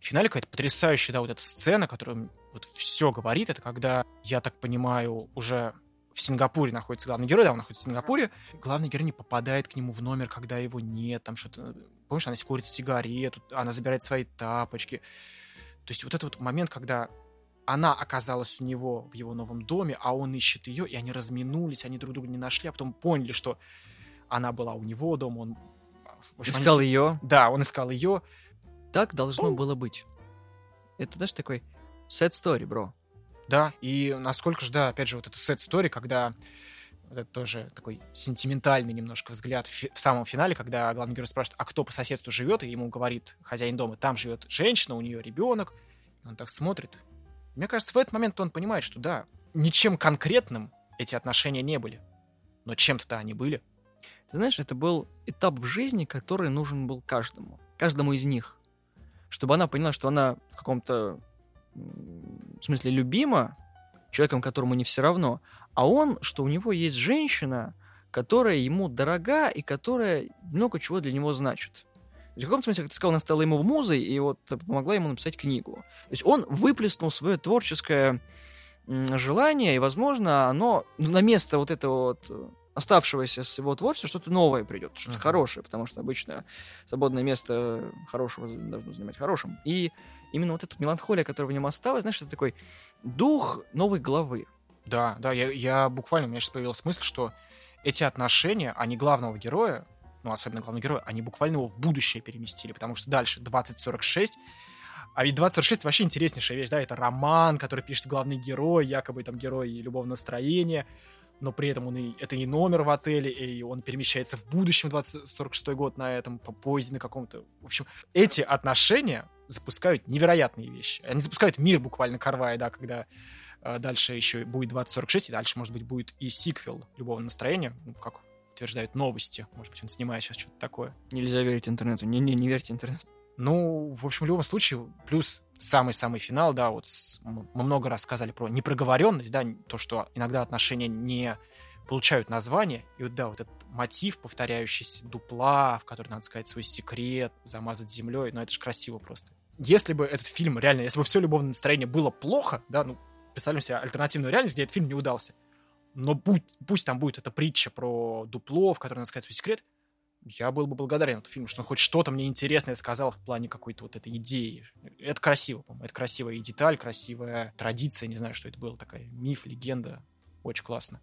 в финале какая-то потрясающая, да, вот эта сцена, которая вот все говорит, это когда, я так понимаю, уже в Сингапуре находится главный герой, да, он находится в Сингапуре, главный герой не попадает к нему в номер, когда его нет, там что-то, помнишь, она курит сигарету, она забирает свои тапочки. То есть вот этот вот момент, когда она оказалась у него в его новом доме, а он ищет ее, и они разминулись, они друг друга не нашли, а потом поняли, что она была у него дома, он общем, искал они... ее. Да, он искал ее. Так должно О. было быть. Это, знаешь, такой sad story, бро. Да, и насколько же, да, опять же, вот это sad story, когда это тоже такой сентиментальный немножко взгляд в, в самом финале, когда главный герой спрашивает, а кто по соседству живет, и ему говорит хозяин дома, там живет женщина, у нее ребенок, и он так смотрит. Мне кажется, в этот момент он понимает, что да, ничем конкретным эти отношения не были, но чем-то-то они были. Ты знаешь, это был этап в жизни, который нужен был каждому. Каждому из них. Чтобы она поняла, что она в каком-то в смысле любима человеком, которому не все равно, а он, что у него есть женщина, которая ему дорога и которая много чего для него значит. В каком-то смысле, как ты сказал, она стала ему музой и вот помогла ему написать книгу. То есть он выплеснул свое творческое желание, и, возможно, оно на место вот этого вот оставшегося с его творчества что-то новое придет, что-то uh-huh. хорошее, потому что обычно свободное место хорошего должно занимать хорошим. И именно вот эта меланхолия, которая в нем осталась, знаешь, это такой дух новой главы. Да, да, я, я буквально, у меня сейчас появилась мысль, что эти отношения, они главного героя, ну, особенно главного героя, они буквально его в будущее переместили, потому что дальше 2046 а ведь 2046 вообще интереснейшая вещь, да, это роман, который пишет главный герой, якобы там герой любовного настроения, но при этом он и, это и номер в отеле, и он перемещается в будущем 2046 год на этом, по поезде на каком-то... В общем, эти отношения запускают невероятные вещи. Они запускают мир буквально Карвая, да, когда дальше еще будет 2046, и дальше, может быть, будет и сиквел любого настроения, ну, как утверждают новости. Может быть, он снимает сейчас что-то такое. Нельзя верить интернету. Не-не, не верьте интернету. Ну, в общем, в любом случае, плюс самый-самый финал, да, вот с, мы много раз сказали про непроговоренность, да, то, что иногда отношения не получают название, и вот, да, вот этот мотив, повторяющийся дупла, в который надо сказать свой секрет, замазать землей, ну, это же красиво просто. Если бы этот фильм реально, если бы все любовное настроение было плохо, да, ну, представляем себе альтернативную реальность, где этот фильм не удался, но будь, пусть там будет эта притча про дупло, в которой надо сказать свой секрет, я был бы благодарен этому фильму, что он хоть что-то мне интересное сказал в плане какой-то вот этой идеи. Это красиво, по-моему. Это красивая и деталь, красивая традиция, не знаю, что это было, такая миф, легенда. Очень классно.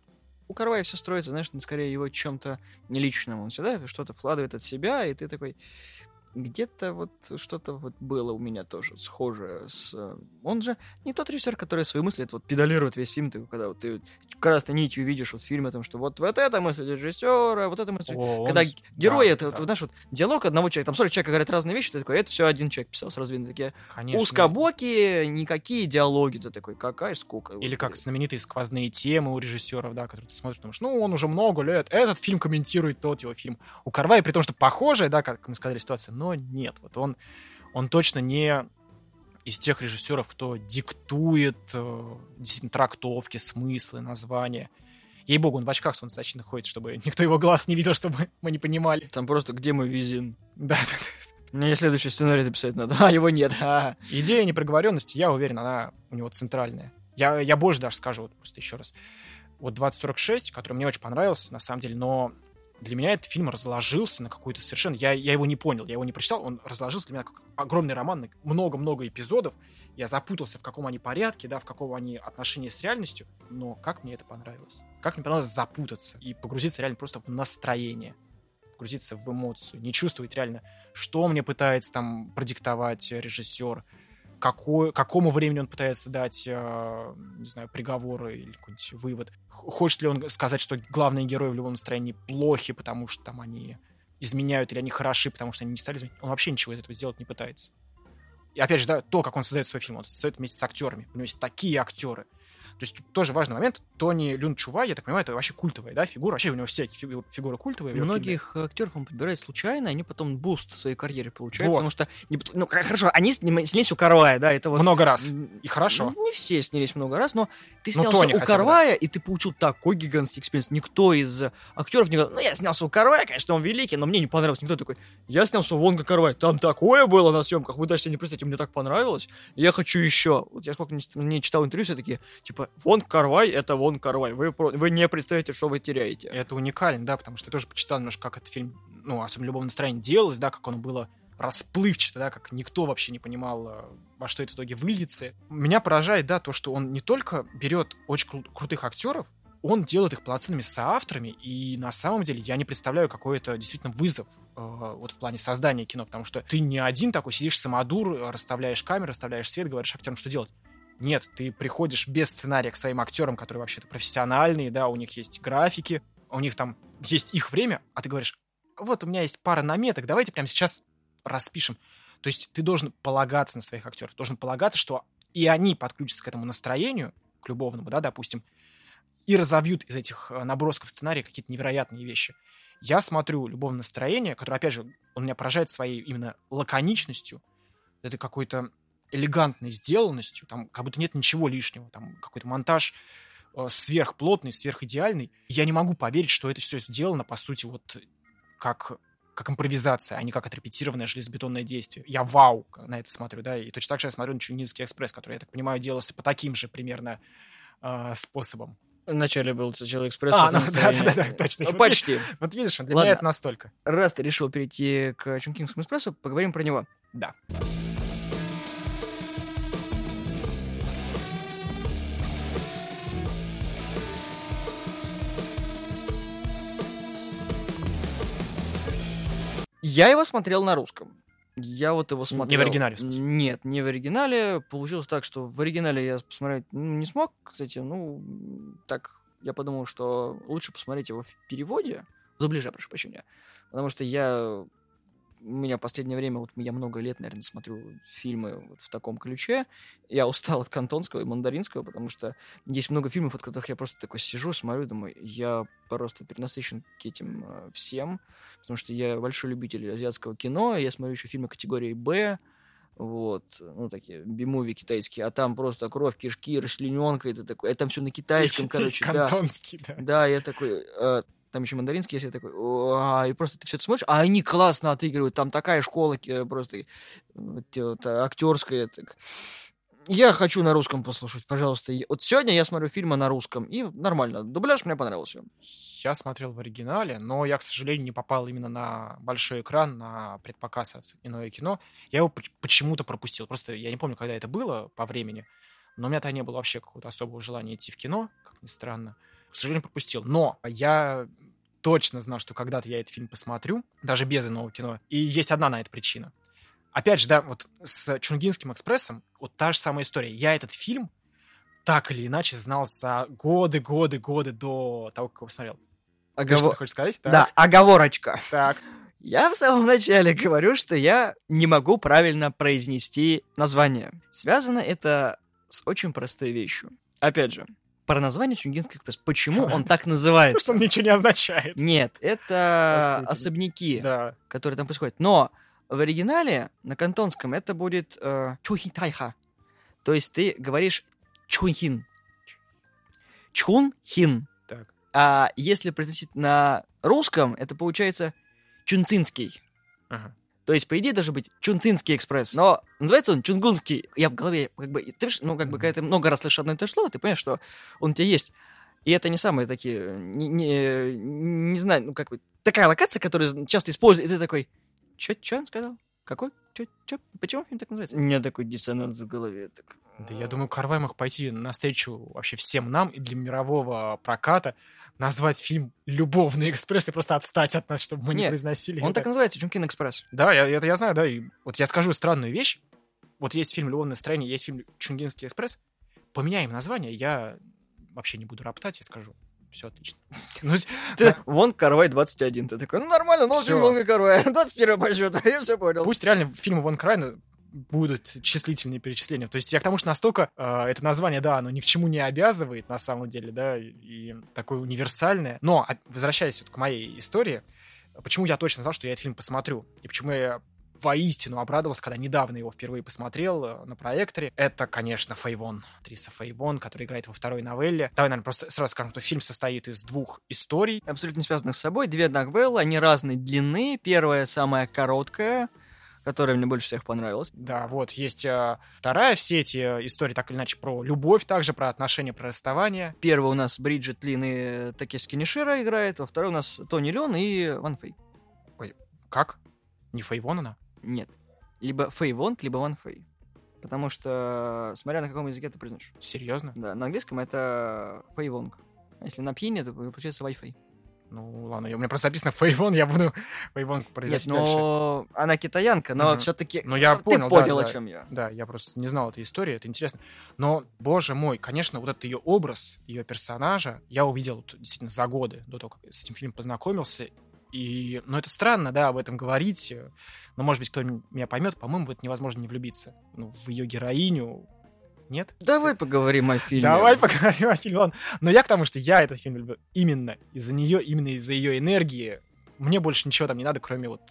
У Карвая все строится, знаешь, скорее его чем-то неличным. Он всегда что-то вкладывает от себя, и ты такой, где-то вот что-то вот было у меня тоже схожее с... Э, он же не тот режиссер, который свои мысли это вот педалирует весь фильм, ты, когда вот ты красной нитью видишь вот в фильме, там, что вот, вот эта мысль режиссера, вот эта мысль... О, когда он... герои, да, это, да. Вот, знаешь, вот диалог одного человека, там 40 человек говорят разные вещи, ты такой, это все один человек писал, сразу видно, такие Конечно. узкобокие, никакие диалоги, ты такой, какая скука. Или как знаменитые сквозные темы у режиссеров, да, которые ты смотришь, потому что, ну, он уже много лет, этот фильм комментирует тот его фильм. У Карвая, при том, что похожая, да, как мы сказали, ситуация, но нет. Вот он, он точно не из тех режиссеров, кто диктует э, трактовки, смыслы, названия. Ей-богу, он в очках солнцезащитных ходит, чтобы никто его глаз не видел, чтобы мы не понимали. Там просто где мой визин? Да, да, да. Мне следующий сценарий написать надо, а его нет. А. Идея непроговоренности, я уверен, она у него центральная. Я, я больше даже скажу, вот просто еще раз. Вот 2046, который мне очень понравился, на самом деле, но для меня этот фильм разложился на какую-то совершенно... Я, я его не понял, я его не прочитал, он разложился для меня как огромный роман, много-много эпизодов. Я запутался, в каком они порядке, да, в каком они отношении с реальностью, но как мне это понравилось. Как мне понравилось запутаться и погрузиться реально просто в настроение. погрузиться в эмоцию, не чувствовать реально, что мне пытается там продиктовать режиссер, какой, какому времени он пытается дать, э, не знаю, приговор или какой-нибудь вывод. Хочет ли он сказать, что главные герои в любом настроении плохи, потому что там они изменяют, или они хороши, потому что они не стали изменять. Он вообще ничего из этого сделать не пытается. И опять же, да, то, как он создает свой фильм, он создает вместе с актерами. У него есть такие актеры. То есть тут тоже важный момент. Тони Люн Чу Вай, я так понимаю, это вообще культовая, да, фигура. Вообще у него все фигуры, фигуры культовые. Многих актеров он подбирает случайно, они потом boost своей карьеры получают, вот. потому что, ну, хорошо, они снялись у Карвая, да, это вот... Много раз, и хорошо. Не все снялись много раз, но ты ну, снялся ну, у Карвая, да. и ты получил такой гигантский experience. Никто из актеров не говорил, ну, я снялся у Карвая, конечно, он великий, но мне не понравилось. Никто такой, я снялся у Вонга Карвая, там такое было на съемках, вы даже себе не представляете, мне так понравилось, я хочу еще. Вот я сколько не, не читал интервью, все такие, типа, Вонг Карвай, это Вон Карвай. Вы, вы не представляете, что вы теряете. Это уникально, да, потому что я тоже почитал немножко, как этот фильм, ну, особенно любовное настроение делалось, да, как оно было расплывчато, да, как никто вообще не понимал, э, во что это в итоге выльется. Меня поражает, да, то, что он не только берет очень кру- крутых актеров, он делает их полноценными соавторами, и на самом деле я не представляю, какой это действительно вызов э, вот в плане создания кино, потому что ты не один такой сидишь самодур, расставляешь камеры, расставляешь свет, говоришь актерам, что делать. Нет, ты приходишь без сценария к своим актерам, которые вообще-то профессиональные, да, у них есть графики, у них там есть их время, а ты говоришь, вот у меня есть пара наметок, давайте прямо сейчас распишем. То есть ты должен полагаться на своих актеров, должен полагаться, что и они подключатся к этому настроению, к любовному, да, допустим, и разовьют из этих э, набросков сценария какие-то невероятные вещи. Я смотрю любовное настроение, которое, опять же, он меня поражает своей именно лаконичностью, это какой-то элегантной сделанностью, там как будто нет ничего лишнего, там какой-то монтаж э, сверхплотный, сверхидеальный. Я не могу поверить, что это все сделано, по сути, вот как, как импровизация, а не как отрепетированное железобетонное действие. Я вау на это смотрю, да, и точно так же я смотрю на Чунгинский экспресс, который, я так понимаю, делался по таким же примерно э, способам. Вначале был сначала экспресс, а, ну, да, да, да, да, точно. Ну, почти. Вот видишь, для Ладно. меня это настолько. Раз ты решил перейти к Чункингскому экспрессу, поговорим про него. Да. Я его смотрел на русском. Я вот его смотрел... Не в оригинале, в смысле? Нет, не в оригинале. Получилось так, что в оригинале я посмотреть ну, не смог, кстати. Ну, так я подумал, что лучше посмотреть его в переводе. В дубляже, прошу прощения. Потому что я у меня в последнее время, вот я много лет, наверное, смотрю фильмы вот в таком ключе. Я устал от кантонского и мандаринского, потому что есть много фильмов, от которых я просто такой сижу, смотрю, думаю, я просто перенасыщен к этим э, всем, потому что я большой любитель азиатского кино, я смотрю еще фильмы категории «Б», вот, ну, такие бимуви китайские, а там просто кровь, кишки, расчлененка, это такое, это там все на китайском, короче, да. Кантонский, да. Да, я такой, э, там еще мандаринский, если такой, и просто ты все это смотришь, а они классно отыгрывают, там такая школа просто вот, актерская. Так. Я хочу на русском послушать, пожалуйста. Вот сегодня я смотрю фильмы на русском, и нормально. Дубляж мне понравился. Я смотрел в оригинале, но я, к сожалению, не попал именно на большой экран, на предпоказ от иное кино. Я его почему-то пропустил. Просто я не помню, когда это было по времени, но у меня тогда не было вообще какого-то особого желания идти в кино, как ни странно к сожалению, пропустил. Но я точно знал, что когда-то я этот фильм посмотрю, даже без иного кино. И есть одна на это причина. Опять же, да, вот с Чунгинским экспрессом вот та же самая история. Я этот фильм так или иначе знал за годы, годы, годы до того, как его посмотрел. Оговор... Ты что хочешь сказать? Так. Да, оговорочка. Так. Я в самом начале говорю, что я не могу правильно произнести название. Связано это с очень простой вещью. Опять же, про название Чунгинский экспресс. Почему он так называется? Потому что он ничего не означает. Нет, это особняки, которые там происходят. Но в оригинале на кантонском это будет э, Чухин То есть ты говоришь Чунхин. Чунхин. Так. А если произносить на русском, это получается Чунцинский. Ага. То есть, по идее, должен быть Чунцинский экспресс. Но называется он Чунгунский. Я в голове, как бы, ты, ну, как бы, когда ты много раз слышишь одно и то же слово, ты понимаешь, что он у тебя есть. И это не самые такие, не, не, не знаю, ну, как бы, такая локация, которую часто используют, и ты такой, чё, чё он сказал? Какой? Чё, чё? Почему фильм так называется? У меня такой диссонанс в голове. Так... Да я думаю, Карвай мог пойти навстречу вообще всем нам и для мирового проката назвать фильм «Любовный экспресс» и просто отстать от нас, чтобы мы не Нет, произносили. Он это. так называется, Чумкин экспресс. Да, я, это я знаю, да. И вот я скажу странную вещь. Вот есть фильм «Любовное настроение», есть фильм «Чунгинский экспресс». Поменяем название, я вообще не буду роптать, я скажу. Все отлично. Ну, Ты, вон Карвай 21. Ты такой, ну нормально, но Всё. фильм Вон Карвай. 21 по счету, я все понял. Пусть реально фильмы Ван Крайна будут числительные перечисления. То есть я к тому, что настолько э, это название, да, оно ни к чему не обязывает на самом деле, да, и, такое универсальное. Но, а, возвращаясь вот к моей истории, почему я точно знал, что я этот фильм посмотрю, и почему я воистину обрадовался, когда недавно его впервые посмотрел э, на проекторе. Это, конечно, Фейвон, актриса Фейвон, которая играет во второй новелле. Давай, наверное, просто сразу скажем, что фильм состоит из двух историй. Абсолютно связанных с собой. Две новеллы, они разной длины. Первая самая короткая, которая мне больше всех понравилась. Да, вот, есть э, вторая, все эти истории так или иначе про любовь также, про отношения, про расставание. Первая у нас Бриджит Лин и Такески Нишира играет, во второй у нас Тони Лен и Ван Фэй. Как? Не Фейвон она? Нет. Либо Фэй Вонг, либо Ван Фэй. Потому что, смотря на каком языке ты произносишь. Серьезно? Да, на английском это Фэй Вонг. А если на пьяне, то получается Wi-Fi. Ну, ладно, у меня просто написано Фейвон, я буду Фейвон Нет, произносить дальше. но она китаянка, но Мгм. все-таки Ну, я ты понял, понял, да. о чем я. Да, я просто не знал этой истории, это интересно. Но, боже мой, конечно, вот этот ее образ, ее персонажа, я увидел действительно за годы до того, как с этим фильмом познакомился. И, ну, это странно, да, об этом говорить. Но, может быть, кто меня поймет, по-моему, в это невозможно не влюбиться. Ну, в ее героиню. Нет? Давай поговорим о фильме. Давай поговорим о фильме. Ладно. Но я к тому, что я этот фильм люблю именно из-за нее, именно из-за ее энергии. Мне больше ничего там не надо, кроме вот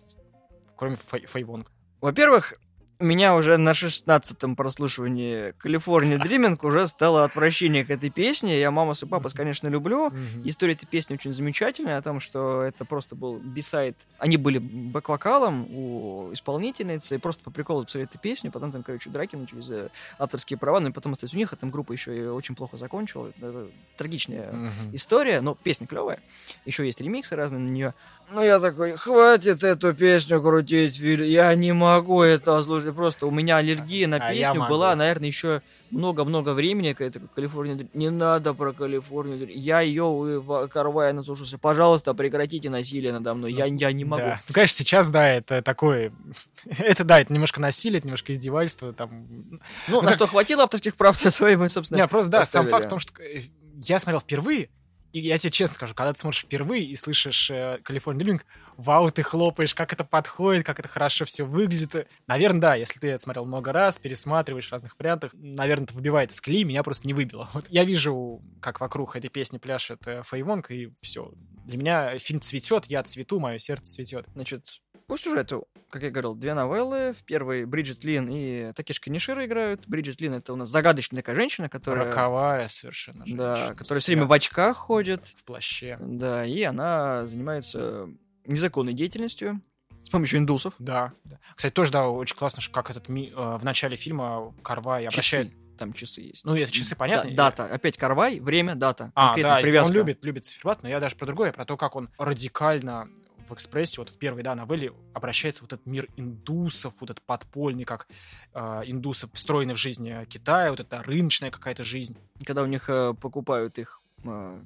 кроме Фэй, Фэй Вонг. Во-первых, меня уже на шестнадцатом прослушивании California Dreaming уже стало отвращение к этой песне. Я Мамас и Папас, конечно, люблю. История этой песни очень замечательная, о том, что это просто был бисайд. Они были бэк-вокалом у исполнительницы, и просто по приколу писали эту песню, потом там, короче, драки начались авторские права, ну и потом остались у них, а там группа еще и очень плохо закончила. Это трагичная история, но песня клевая. Еще есть ремиксы разные на нее. Ну, я такой, хватит эту песню крутить, Виль, я не могу это слушать. Просто у меня аллергия на А я песню была, наверное, еще много-много времени, такой, Калифорния, Дрим». не надо про Калифорнию, Дрим». я ее Карвая наслушался, пожалуйста, прекратите насилие надо мной, я, я не могу. Да. Ну, конечно, сейчас, да, это такое... это, да, это немножко насилие, это немножко издевательство, там... Ну, на что хватило авторских прав, то твои мы, собственно, Не, просто, да, сам факт в том, что э, я смотрел впервые, и я тебе честно скажу, когда ты смотришь впервые и слышишь э, Дринг, вау, ты хлопаешь, как это подходит, как это хорошо все выглядит. Наверное, да, если ты это смотрел много раз, пересматриваешь в разных вариантах, наверное, это выбивает из колеи, меня просто не выбило. Вот я вижу, как вокруг этой песни пляшет э, Фэй Вонг, и все. Для меня фильм цветет, я цвету, мое сердце цветет. Значит, по сюжету, как я говорил, две новеллы. В первой Бриджит Лин и Такешка Нишира играют. Бриджит Лин — это у нас загадочная такая женщина, которая... Роковая совершенно Да, женщина, которая все время в очках ходит. в плаще. Да, и она занимается незаконной деятельностью с помощью индусов. Да. Кстати, тоже, да, очень классно, что как этот ми- э, в начале фильма Карвай обращает... Часы. Там часы есть. Ну, это часы, понятно. Да, дата. Опять Карвай, время, дата. А, да, привязка. он любит, любит циферблат, но я даже про другое, про то, как он радикально в экспрессе, вот в первой, да, новелле обращается в вот этот мир индусов, вот этот подпольный, как э, индусы встроены в жизнь э, Китая, вот эта рыночная какая-то жизнь. Когда у них э, покупают их э,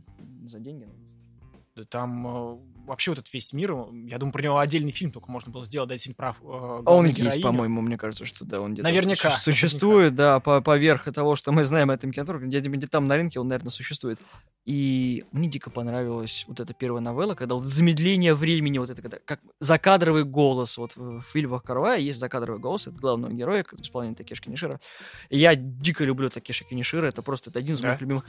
за деньги. Да Там э, вообще вот этот весь мир, я думаю, про него отдельный фильм только можно было сделать, да, действительно прав. э, А он главную есть, героиню. по-моему, мне кажется, что да, он где-то Наверняка, су- существует, да, по поверх того, что мы знаем о этом кинотеатре, где, где там на рынке он, наверное, существует. И мне дико понравилась вот эта первая новелла, когда вот замедление времени, вот это когда, как закадровый голос, вот в, фильмах Карвая есть закадровый голос, это главного героя, исполняет Такеши Кинишира. И я дико люблю Такеши Кинишира, это просто это один из Да? моих любимых.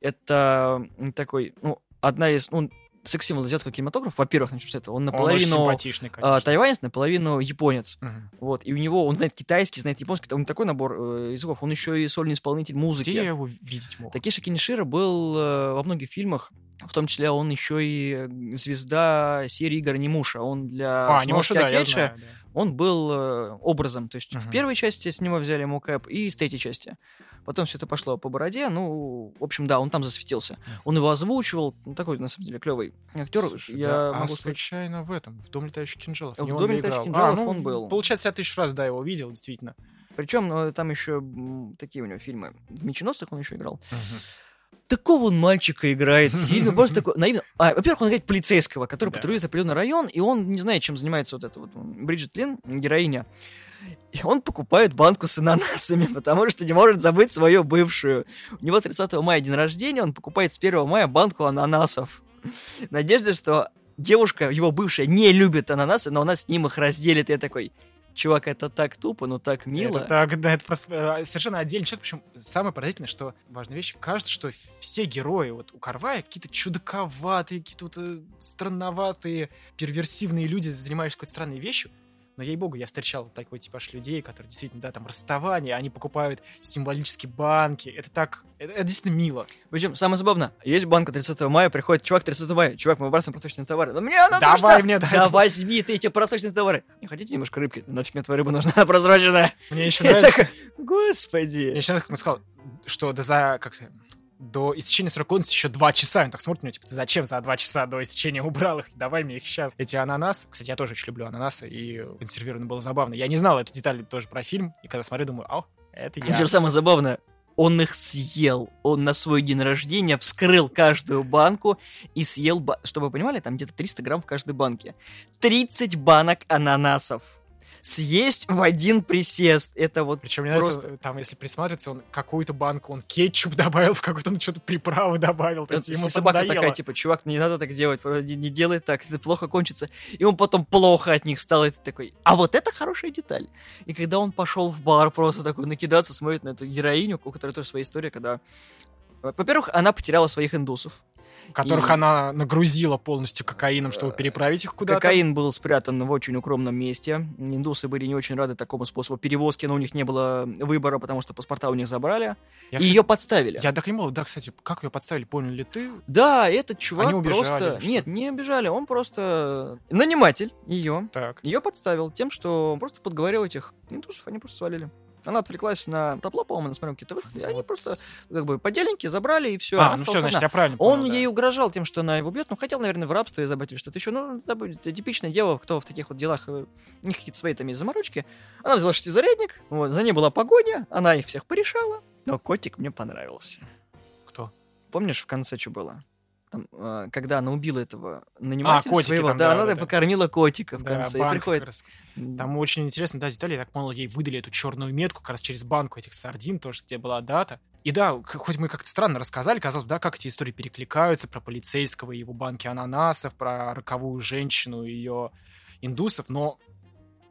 Это такой, ну, одна из, ну, секс-символ азиатского кинематографа, во-первых, начнем с этого, он Он наполовину а, конечно. тайванец, наполовину японец. Мгм. Вот, и у него, он знает китайский, знает японский, он такой набор э, языков, он еще и сольный исполнитель музыки. Где я его видеть мог? Такеши Кинишира был э, во многих фильмах, в том числе он еще и э, звезда серии игр Немуша. Он для А, Немуша, да, Киокетча, знаю. да. он был э, образом. То есть в Мгм. первой части с него взяли ему кэп, и с третьей части. Потом все это пошло по бороде. Ну, в общем, да, он там засветился. Он его озвучивал. Ну, такой, на самом деле, клевый актер. Слушай, Я да, могу а сказать, случайно в этом, в Дом летающих кинжалов. В «Доме летающих кинжалов» А, ну, он был. Получается, я тысячу раз, да, его видел, действительно. Причем ну, там еще такие у него фильмы. В «Меченосцах» он еще играл. такого он мальчика играет в фильме, просто такой наивно. А, во-первых, он играет полицейского, который Да. патрулирует определенный район, и он не знает, чем занимается вот эта вот Бриджит Лин, героиня. И он покупает банку с ананасами, потому что не может забыть свою бывшую. У него 30 мая день рождения, он покупает с 1 мая банку ананасов. В надежде, что девушка, его бывшая, не любит ананасы, но она с ним их разделит. И я такой, чувак, это так тупо, но так мило. Это так, да, это просто э, совершенно отдельный человек. Причем самое поразительное, что важная вещь, кажется, что все герои вот у Карвая какие-то чудаковатые, какие-то вот э, странноватые, перверсивные люди, занимающиеся какой-то странной вещью. Но, ей-богу, я встречал такой типаж людей, которые действительно, да, там, расставание, они покупают символические банки. Это так, это, это действительно мило. Причем, самое забавное, есть банка 30 мая, приходит чувак 30 мая, чувак, мы бросаем просроченные товары. Да мне она Давай нужна! мне, да, Да возьми ты эти просроченные товары. Не хотите немножко рыбки? «Да Нафиг мне твоя рыба нужна прозрачная. Мне еще нравится, такой, Господи. мне еще нравится, как он сказал, что до за, как до истечения срока годности еще два часа. Он так смотрит на типа, ты зачем за два часа до истечения убрал их? Давай мне их сейчас. Эти ананасы, кстати, я тоже очень люблю ананасы, и консервировано было забавно. Я не знал эту деталь тоже про фильм, и когда смотрю, думаю, ау, это я. Причем самое забавное, он их съел. Он на свой день рождения вскрыл каждую банку и съел, ба- чтобы вы понимали, там где-то 300 грамм в каждой банке. 30 банок ананасов. Съесть в один присест. Это вот Причем мне просто... нравится, там, если присматриваться, он какую-то банку, он кетчуп добавил, в какую-то он что-то приправы добавил. То есть И ему собака поднадоело. такая, типа, чувак, не надо так делать, не, не делай так, это плохо кончится. И он потом плохо от них стал, и ты такой, а вот это хорошая деталь. И когда он пошел в бар просто такой накидаться, смотрит на эту героиню, у которой тоже своя история, когда... Во-первых, она потеряла своих индусов. Которых И- она нагрузила полностью кокаином, чтобы переправить их куда-то. Кокаин был спрятан в очень укромном месте. Индусы были не очень рады такому способу перевозки, но у них не было выбора, потому что паспорта у них забрали. Я, и ее подставили. Я так не понял, да, кстати, как ее подставили, понял ли ты? Да, этот чувак Они убежали просто... Нет, не убежали, он просто наниматель ее. Так. Ее подставил тем, что он просто подговорил этих индусов, они просто свалили. Она отвлеклась на табло, по-моему, она смотрела какие-то выходы, и они просто как бы подельники забрали, и все. а, ну все, значит, я правильно Он понял, да. ей угрожал тем, что она его бьет, ну хотел, наверное, в рабство забыть или что-то еще. Ну, это будет типичное дело, кто в таких вот делах, э, у них какие-то свои там есть заморочки. Она взяла шестизарядник, вот, за ней была погоня, она их всех порешала, но котик мне понравился. Кто? Помнишь, в конце что было? Там, э, когда она убила этого нанимателя А, котики своего, там, да, да, она да, да. покормила котика в Да, конце. и банк приходит... как раз. Там очень интересно, да, детали. Я так понял, ей выдали эту черную метку как раз через банку этих сардин тоже, где была дата. И да, хоть мы как-то странно рассказали, казалось бы, да, как эти истории перекликаются про полицейского и его банки ананасов, про роковую женщину и ее индусов, но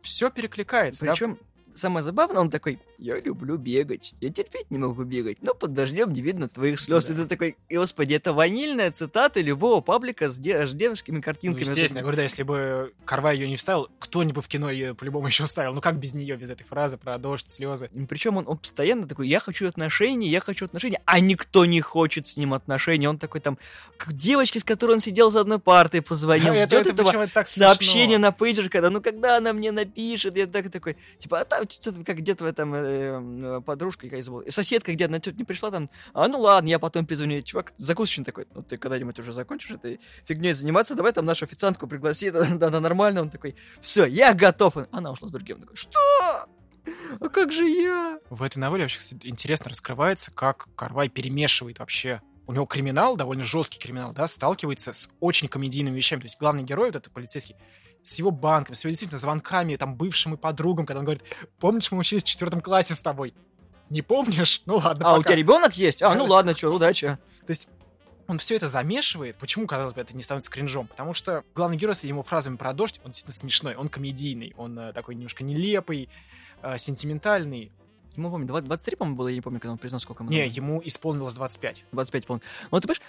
все перекликается. да. Самое забавное, он такой, я люблю бегать, я терпеть не могу бегать, но под дождем не видно твоих слез. Да. И ты такой, господи, это ванильная цитата любого паблика с, де- с девушками Ну, картинками. естественно, я говорю, да, если бы Карвай ее не вставил, кто-нибудь в кино ее по-любому еще вставил. Ну как без нее, без этой фразы про дождь, слезы? Причем он, он постоянно такой, я хочу отношений, я хочу отношений, а никто не хочет с ним отношений. Он такой там, к девочке, с которой он сидел за одной партой, позвонил, ждет это этого сообщение на пейджер, когда, ну когда она мне напишет, я так такой, типа, а там что-то как где-то в этом э, подружка, какая забыла, соседка где-то на тетя не пришла, там, а ну ладно, я потом перезвоню, чувак закусочный такой, ну ты когда-нибудь уже закончишь этой фигней заниматься, давай там нашу официантку пригласи, да, да, нормально, он такой, все, я готов, она ушла с другим, Он такой, что? А как же я? В этой новелле вообще кстати, интересно раскрывается, как Карвай перемешивает вообще. У него криминал, довольно жесткий криминал, да, сталкивается с очень комедийными вещами. То есть главный герой, вот этот полицейский, с его банком, с его действительно звонками, там, бывшим и подругам, когда он говорит, помнишь, мы учились в четвертом классе с тобой? Не помнишь? Ну ладно, А, у пока». тебя ребенок есть? А, ну ладно, что, удачи. То есть он все это замешивает. Почему, казалось бы, это не становится кринжом? Потому что главный герой с его фразами про дождь, он действительно смешной, он комедийный, он э, такой немножко нелепый, э, сентиментальный. Ему, помню, 20 23, по-моему, было, я не помню, когда он признал, сколько ему Не, ему исполнилось 25. 25, по-моему. Но вот ты понимаешь,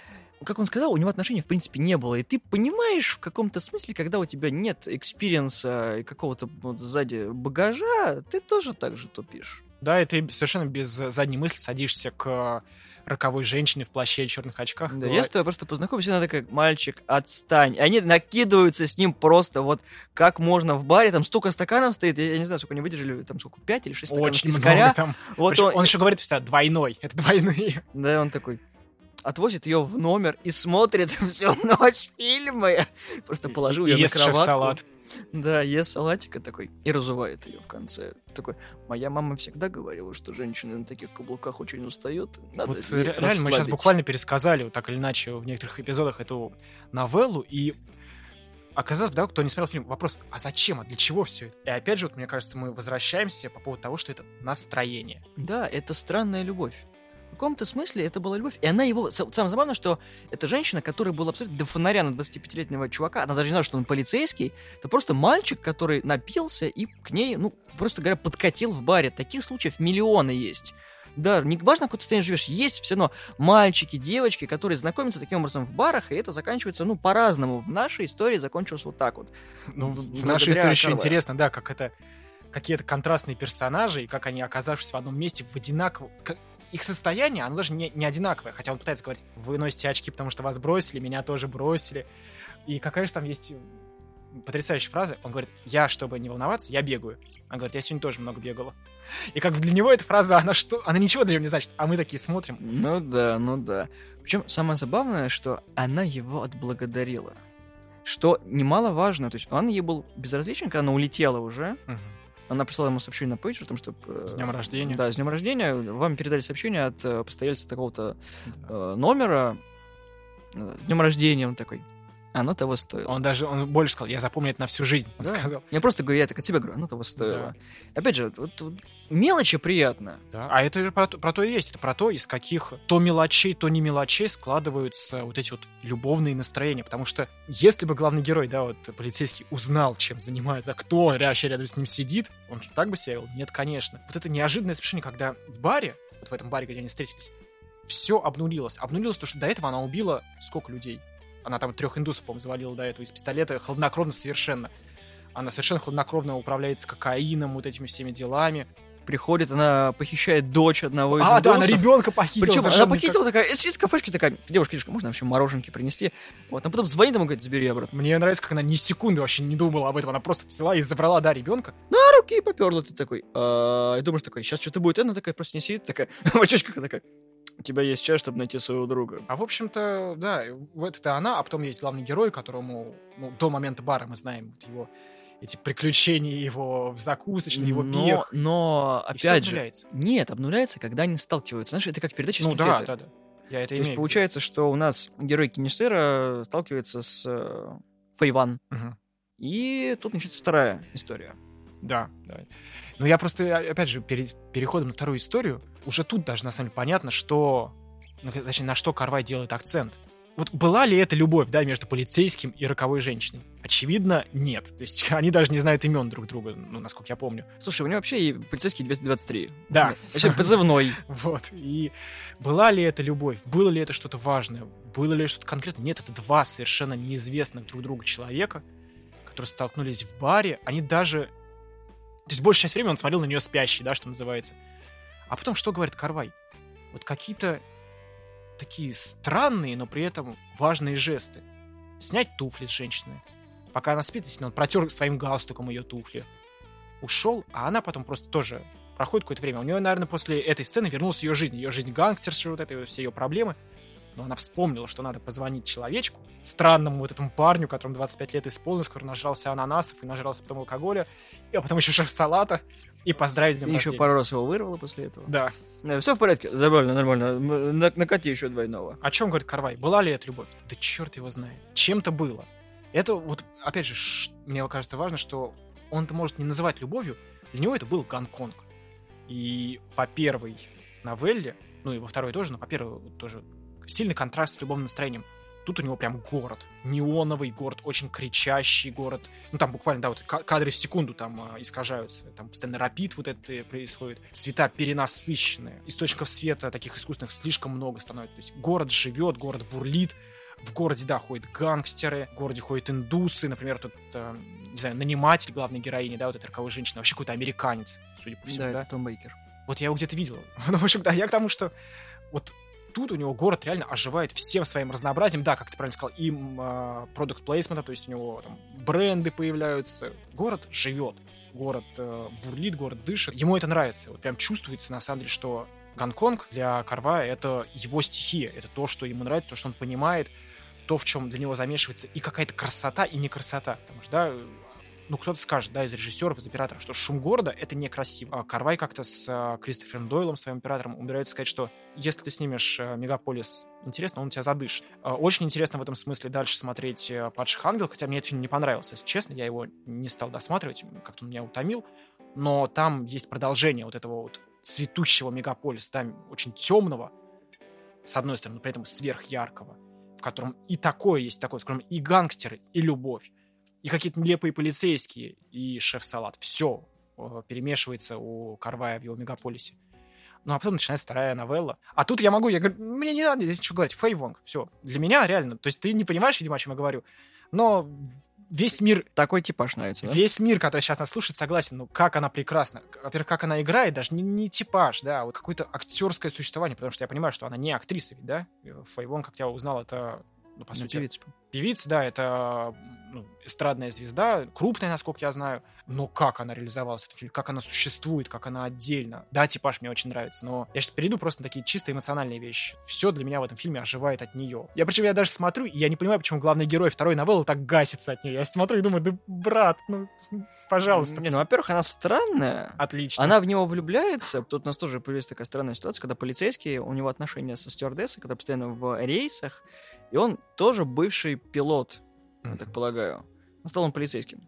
как он сказал, у него отношений, в принципе, не было. И ты понимаешь в каком-то смысле, когда у тебя нет experience а и какого-то вот сзади багажа, ты тоже так же тупишь. Да, и ты совершенно без задней мысли садишься к роковой женщине в плаще и черных очках. Да, говоря- я с тобой просто познакомился, и она такая, мальчик, отстань. И они накидываются с ним просто вот как можно в баре, там столько стаканов стоит, я, я не знаю, сколько они выдержали, там сколько, 5 или 6 стаканов Очень пискаря. много там. Вот Причем он, он еще говорит всегда двойной. Это двойные. Да, он такой отвозит ее в номер и смотрит всю ночь фильмы. Просто положил И ее на кроватку. шеф-салат. Да, ест салатика такой и разувает ее в конце. Такой, моя мама всегда говорила, что женщина на таких каблуках очень устает. Надо Вот ре- реально мы сейчас расслабить». буквально пересказали вот так или иначе в некоторых эпизодах эту новеллу, и оказалось, да, кто не смотрел фильм, вопрос, а зачем, а для чего все это? И опять же, вот мне кажется, мы возвращаемся по поводу того, что это настроение. Да, это странная любовь. В каком-то смысле это была любовь. И она его... са- Самое забавное, что эта женщина, которая была абсолютно до фонаря на 25-летнего чувака, она даже не знала, что он полицейский, это просто мальчик, который напился и к ней, ну, просто говоря, подкатил в баре. Таких случаев миллионы есть. Да, не важно, в какой ты стране живешь, есть все равно мальчики, девочки, которые знакомятся таким образом в барах, и это заканчивается, ну, по-разному. В нашей истории закончилось вот так вот. Ну, в нашей истории еще интересно, да, как это какие-то контрастные персонажи, и как они, оказавшись в одном месте, в одинаковом... к- Их состояние, оно даже не, не одинаковое. Хотя он пытается говорить, вы носите очки, потому что вас бросили, меня тоже бросили. И какая же там есть потрясающая фраза. Он говорит, я, чтобы не волноваться, я бегаю. Он говорит, я сегодня тоже много бегала. И как для него эта фраза, она что? Она ничего для него не значит. А мы такие смотрим. Ну да, ну да. Причем самое забавное, что она его отблагодарила. Что немаловажно, то есть он ей был безразличен, когда она улетела уже. Она прислала ему сообщение на пейджер, там, что... э, С днем рождения. Да, с днем рождения. Вам передали сообщение от э, постояльца такого-то Да. э, номера. С днем рождения, он такой. Оно того стоило. Он даже, он больше сказал, я запомню это на всю жизнь, он Да. сказал. Я просто говорю, я так от себя говорю, оно того стоило. Опять же, вот, вот мелочи приятно. Да. А это же про, про то и есть. Это про то, из каких то мелочей, то не мелочей складываются вот эти вот любовные настроения. Потому что если бы главный герой, да, вот полицейский узнал, чем занимается, кто вообще рядом с ним сидит, он так бы себя вел? Нет, конечно. Вот это неожиданное совершение, когда в баре, вот в этом баре, где они встретились, все обнулилось. Обнулилось то, что до этого она убила сколько людей? Она там трех индусов, по-моему, завалила до этого из пистолета, хладнокровно совершенно. Она совершенно хладнокровно управляется кокаином, вот этими всеми делами. Приходит, она похищает дочь одного из А, да, она индусов. ребенка похитила. Причем она похитила такая, э, сидит в кафешке такая, девушка, девушка, можно вообще мороженки принести? Вот, а потом звонит ему, говорит, забери обратно. Мне нравится, как она ни секунды вообще не думала об этом. Она просто взяла и забрала, да, ребенка. На руки и поперла ты такой. А, и думаешь такой, сейчас что-то будет. Она такая просто не сидит, такая, в очочках такая. У тебя есть час, чтобы найти своего друга. А в общем-то, да, вот это она, а потом есть главный герой, которому ну, до момента бара мы знаем вот его эти приключения его в закусочной, его но, но, опять же, обнуляется. нет, обнуляется, когда они сталкиваются. Знаешь, это как передача Ну да, эстафеты. да, да. Я это То имею есть получается, что у нас герой Кинешера сталкивается с э, Фейван. Мгм. И тут начинается вторая история. Да, да. Ну, я просто, а- опять же, перед переходом на вторую историю, уже тут даже, на самом деле, понятно, что... Ну, точнее, на что Карвай делает акцент. Вот была ли это любовь, да, между полицейским и роковой женщиной? Очевидно, нет. То есть они даже не знают имен друг друга, ну, насколько я помню. Слушай, у него вообще и полицейский 223. Да. Вообще позывной. Вот. И была ли это любовь? Было ли это что-то важное? Было ли что-то конкретное? Нет, это два совершенно неизвестных друг другу человека, которые столкнулись в баре. Они даже... То есть большая часть времени он смотрел на нее спящий, да, что называется. А потом что говорит Карвай? Вот какие-то такие странные, но при этом важные жесты. Снять туфли с женщины. Пока она спит, если он протер своим галстуком ее туфли. Ушел, а она потом просто тоже проходит какое-то время. У нее, наверное, после этой сцены вернулась ее жизнь. Ее жизнь гангстерши, вот это, все ее проблемы. Но она вспомнила, что надо позвонить человечку, странному вот этому парню, которому 25 лет исполнилось, который нажрался ананасов и нажрался потом алкоголя, и а потом еще шеф-салата, и поздравить с днем И еще рождения. пару раз его вырвало после этого. Да. все в порядке? Нормально, нормально. Накати еще двойного. О чем говорит Карвай? Была ли это любовь? Да черт его знает. Чем-то было. Это вот, опять же, ш- мне кажется важно, что он-то может не называть любовью, для него это был Гонконг. И по первой новелле, ну и во второй тоже, но по первой тоже сильный контраст с любовным настроением. Тут у него прям город, неоновый город, очень кричащий город. Ну там буквально, да, вот ка- кадры в секунду там а, искажаются, там постоянно рапид вот это происходит. Цвета перенасыщенные, источников света таких искусственных слишком много становится. То есть город живет, город бурлит, в городе, да, ходят гангстеры, в городе ходят индусы, например, тут, э, не знаю, наниматель главной героини, да, вот этой роковой женщины, вообще какой-то американец, судя по всему, Да, да. это Том Бейкер. Вот я его где-то видел. Ну, в общем, да, я к тому, что вот тут у него город реально оживает всем своим разнообразием. Да, как ты правильно сказал, им продукт плейсмента, то есть у него там бренды появляются. Город живет, город э, бурлит, город дышит. Ему это нравится. Вот прям чувствуется, на самом деле, что Гонконг для Карвая — это его стихия, это то, что ему нравится, то, что он понимает, то, в чем для него замешивается и какая-то красота, и не красота. Потому что, да, ну, кто-то скажет, да, из режиссеров, из операторов, что шум города — это некрасиво. А Карвай как-то с а, Кристофером Дойлом, своим оператором, умудряется сказать, что если ты снимешь а, Мегаполис интересно, он тебя задышит. А, очень интересно в этом смысле дальше смотреть а, «Падших ангел», хотя мне этот фильм не понравился, если честно, я его не стал досматривать, как-то он меня утомил, но там есть продолжение вот этого вот цветущего мегаполиса, там очень темного, с одной стороны, но при этом сверхяркого, в котором и такое есть такое, котором и гангстеры, и любовь, и какие-то нелепые полицейские, и шеф-салат. Все э, перемешивается у Карвая в его мегаполисе. Ну, а потом начинается вторая новелла. А тут я могу, я говорю, мне не надо здесь ничего говорить, Фэй Вонг, все. Для меня реально, то есть ты не понимаешь, видимо, о чем я говорю, но весь мир... Такой типаж нравится, да? Весь мир, который сейчас нас слушает, согласен, ну, как она прекрасна. Во-первых, как она играет, даже не, не типаж, да, а вот какое-то актерское существование, потому что я понимаю, что она не актриса ведь, да? Фэй Вонг, как я узнал, это, ну, по ну, сути... Певица. Певица, да, это ну, эстрадная звезда, крупная, насколько я знаю, но как она реализовалась, этот фильм, как она существует, как она отдельно. Да, типаж мне очень нравится, но я сейчас перейду просто на такие чисто эмоциональные вещи. Все для меня в этом фильме оживает от нее. Я причем я даже смотрю, и я не понимаю, почему главный герой второй новеллы так гасится от нее. Я смотрю и думаю, да брат, ну, пожалуйста. Не, ну, во-первых, она странная. Отлично. Она в него влюбляется. Тут у нас тоже появилась такая странная ситуация, когда полицейские, у него отношения со стюардессой, когда постоянно в рейсах, и он тоже бывший пилот, я так полагаю. Он стал он полицейским.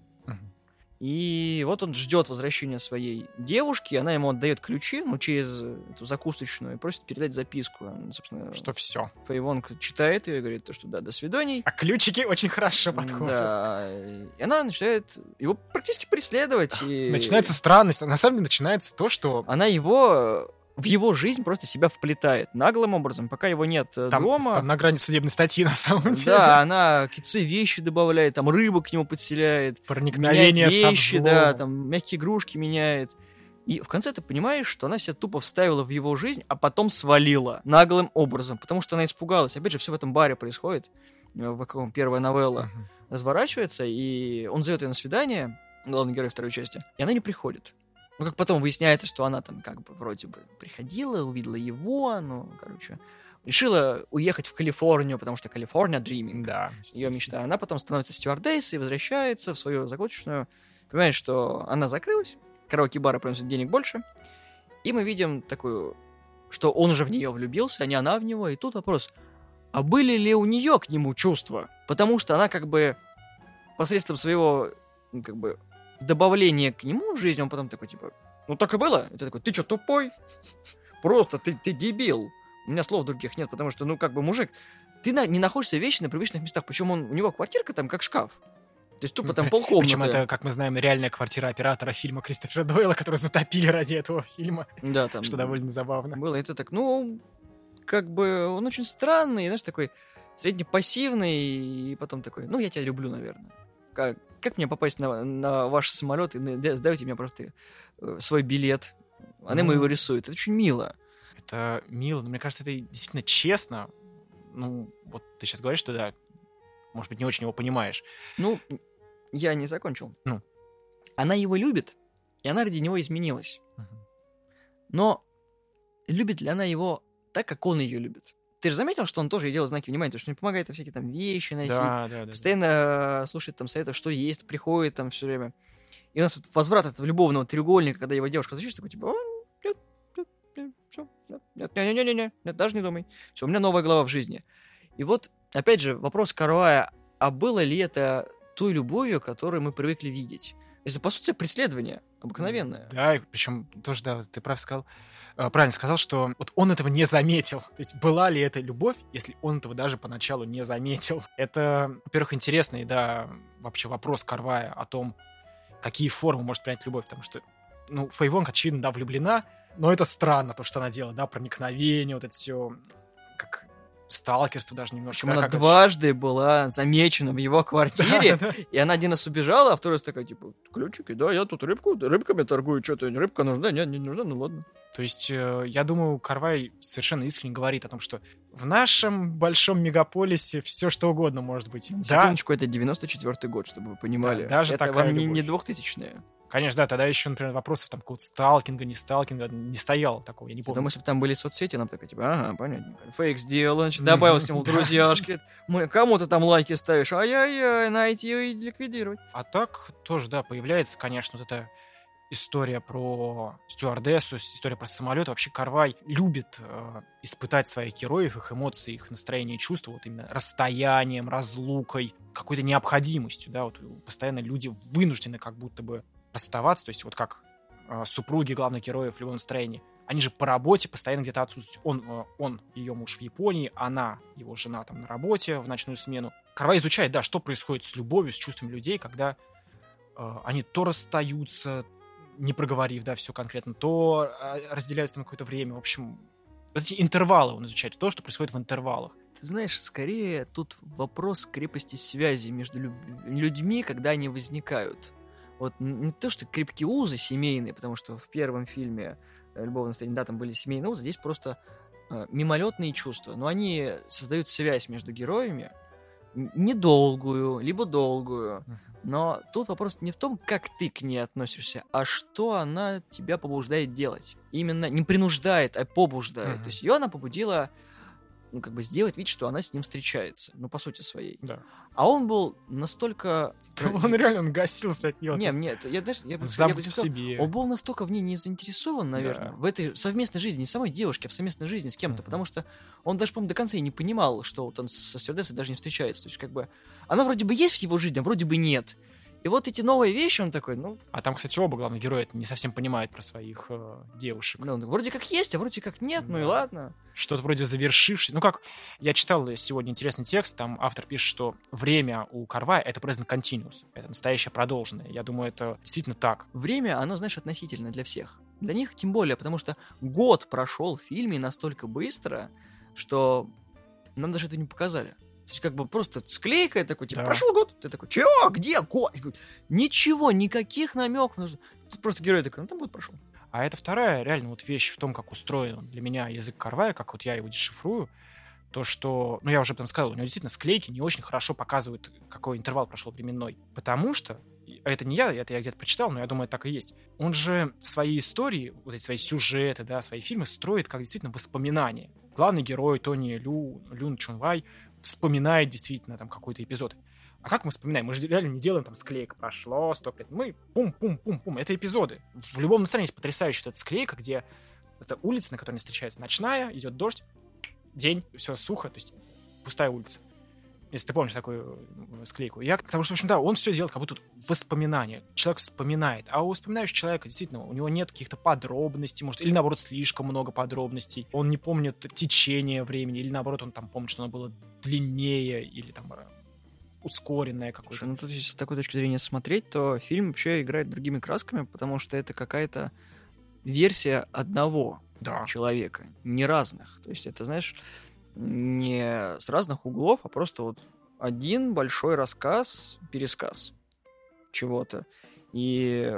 И вот он ждет возвращения своей девушки, она ему отдает ключи, ну, через эту закусочную, и просит передать записку. собственно, что все. Фейвонг читает ее и говорит, что да, до свиданий. А ключики очень хорошо подходят. Да. И она начинает его практически преследовать. И... Начинается странность. На самом деле начинается то, что... Она его в его жизнь просто себя вплетает наглым образом, пока его нет э, там, дома. Там на грани судебной статьи, на самом деле. Да, она какие-то вещи добавляет, там рыбу к нему подселяет. Проникновение вещи, да, там мягкие игрушки меняет. И в конце ты понимаешь, что она себя тупо вставила в его жизнь, а потом свалила наглым образом, потому что она испугалась. Опять же, все в этом баре происходит, э, в каком первая новелла uh-huh. разворачивается, и он зовет ее на свидание, главный герой второй части, и она не приходит. Ну, как потом выясняется, что она там как бы вроде бы приходила, увидела его, ну, короче, решила уехать в Калифорнию, потому что Калифорния Dreaming. Да. Ее мечта. Она потом становится стюардессой, возвращается в свою закусочную, понимает, что она закрылась, караоке-бары приносят денег больше, и мы видим такую, что он уже в нее влюбился, а не она в него, и тут вопрос, а были ли у нее к нему чувства? Потому что она как бы посредством своего как бы добавление к нему в жизнь, он потом такой, типа, ну так и было. И ты такой, ты что, тупой? Просто ты, ты дебил. У меня слов других нет, потому что, ну, как бы, мужик, ты на, не находишься вечно на привычных местах. Причем он, у него квартирка там как шкаф. То есть тупо там полкомнаты. Причем это, как мы знаем, реальная квартира оператора фильма Кристофера Дойла, которую затопили ради этого фильма. Да, там. Что довольно забавно. Было. Это так, ну, как бы, он очень странный, знаешь, такой среднепассивный, и потом такой, ну, я тебя люблю, наверное. Как, как мне попасть на, на ваш самолет и сдайте мне просто э, свой билет. Она ему его рисует. Это очень мило. Это мило, но мне кажется, это действительно честно. Ну, вот ты сейчас говоришь, что да, может быть, не очень его понимаешь. Ну, я не закончил. Ну. Она его любит, и она ради него изменилась. Угу. Но любит ли она его так, как он ее любит? Ты же заметил, что он тоже делал знаки внимания, потому что он помогает там всякие там вещи носить, да, да, да, постоянно да. слушает там советов, что есть, приходит там все время. И у нас вот возврат этого любовного треугольника, когда его девушка защищает, такой типа, нет, нет, нет, все, нет, нет, нет, нет, нет, нет, даже не думай. Все, у меня новая глава в жизни. И вот, опять же, вопрос Карвая, а было ли это той любовью, которую мы привыкли видеть? Это, по сути, преследование обыкновенное. Да, причем тоже, да, ты прав сказал, Э, правильно сказал, что вот он этого не заметил. То есть была ли это любовь, если он этого даже поначалу не заметил? Это, во-первых, интересный, да, вообще вопрос Карвая о том, какие формы может принять любовь, потому что, ну, Фейвонг, очевидно, да, влюблена, но это странно, то, что она делает, да, проникновение, вот это все, как сталкерство даже немножко. Причем она дважды это... была замечена в его квартире, да, да. и она один раз убежала, а второй раз такая, типа, ключики, да, я тут рыбку, рыбками торгую, что-то, рыбка нужна, нет, не нужна, ну ладно. То есть, э, я думаю, Карвай совершенно искренне говорит о том, что в нашем большом мегаполисе все что угодно может быть. Секундочку, да. это 94-й год, чтобы вы понимали. Да, даже это такая вам не, не 2000-е. Конечно, да, тогда еще, например, вопросов там какого-то сталкинга, не сталкинга не стояло такого, я не помню. Если бы там были соцсети, нам такая, типа, ага, понятно. Фейк сделал, значит, добавил с ним друзьяшки. Кому ты там лайки ставишь? Ай-яй-яй, найти и ликвидировать. А так тоже, да, появляется, конечно, вот эта история про стюардессу, история про самолет. Вообще Карвай любит э, испытать своих героев, их эмоции, их настроение и чувства вот именно расстоянием, разлукой, какой-то необходимостью, да, вот постоянно люди вынуждены как будто бы расставаться, то есть вот как э, супруги главных героев в любом настроении, они же по работе постоянно где-то отсутствуют. Он, э, он, ее муж в Японии, она, его жена там на работе в ночную смену. Карвай изучает, да, что происходит с любовью, с чувством людей, когда э, они то расстаются, не проговорив, да, все конкретно, то э, разделяются на какое-то время. В общем, эти интервалы он изучает, то, что происходит в интервалах. Ты знаешь, скорее тут вопрос крепости связи между людьми, когда они возникают вот не то, что крепкие узы семейные, потому что в первом фильме э, «Любовное настроение», да, там были семейные узы, здесь просто э, мимолетные чувства, но они создают связь между героями, недолгую, либо долгую, но тут вопрос не в том, как ты к ней относишься, а что она тебя побуждает делать. Именно не принуждает, а побуждает. Uh-huh. То есть ее она побудила ну, как бы сделать вид, что она с ним встречается, ну, по сути своей. Да. А он был настолько... Он реально он гасился от нее. Нет, нет, я даже... Я, я бы сказал, себе. Он был настолько в ней не заинтересован, наверное, да. в этой совместной жизни, не самой девушки, а в совместной жизни с кем-то, mm-hmm. потому что он даже, по-моему, до конца и не понимал, что вот он со стюардессой даже не встречается. То есть, как бы, она вроде бы есть в его жизни, а вроде бы нет. И вот эти новые вещи, он такой, ну... А там, кстати, оба главных героя не совсем понимают про своих э, девушек. Ну, вроде как есть, а вроде как нет, да. ну и ладно. Что-то вроде завершивший. Ну как, я читал сегодня интересный текст, там автор пишет, что время у Карвая — это present continuous, это настоящее продолженное. Я думаю, это действительно так. Время, оно, знаешь, относительно для всех. Для них тем более, потому что год прошел в фильме настолько быстро, что нам даже это не показали. То есть как бы просто склейка такой, типа, да. прошел год, ты такой, чё, где год? Ничего, никаких намеков. Тут просто герой такой, ну там год прошел. А это вторая реально вот вещь в том, как устроен для меня язык Карвая, как вот я его дешифрую, то, что, ну я уже там сказал, у него действительно склейки не очень хорошо показывают, какой интервал прошел временной. Потому что, это не я, это я где-то прочитал, но я думаю, так и есть. Он же свои истории, вот эти свои сюжеты, да, свои фильмы строит как действительно воспоминания. Главный герой Тони Лю, Люн Чунвай вспоминает действительно там какой-то эпизод. А как мы вспоминаем? Мы же реально не делаем там склейка, прошло сто лет. Мы пум-пум-пум-пум. Это эпизоды. В любом настроении есть потрясающая эта склейка, где это улица, на которой они встречаются, ночная, идет дождь, день, все сухо, то есть пустая улица. Если ты помнишь такую э, склейку. Я, потому что, в общем, да, он все делает как будто воспоминания. Человек вспоминает. А у вспоминающего человека, действительно, у него нет каких-то подробностей, может, или наоборот, слишком много подробностей. Он не помнит течение времени, или наоборот, он там помнит, что оно было длиннее, или там э, ускоренное какое-то. Ну, тут, если с такой точки зрения смотреть, то фильм вообще играет другими красками, потому что это какая-то версия одного да. человека, не разных. То есть это, знаешь, не с разных углов, а просто вот один большой рассказ, пересказ чего-то. И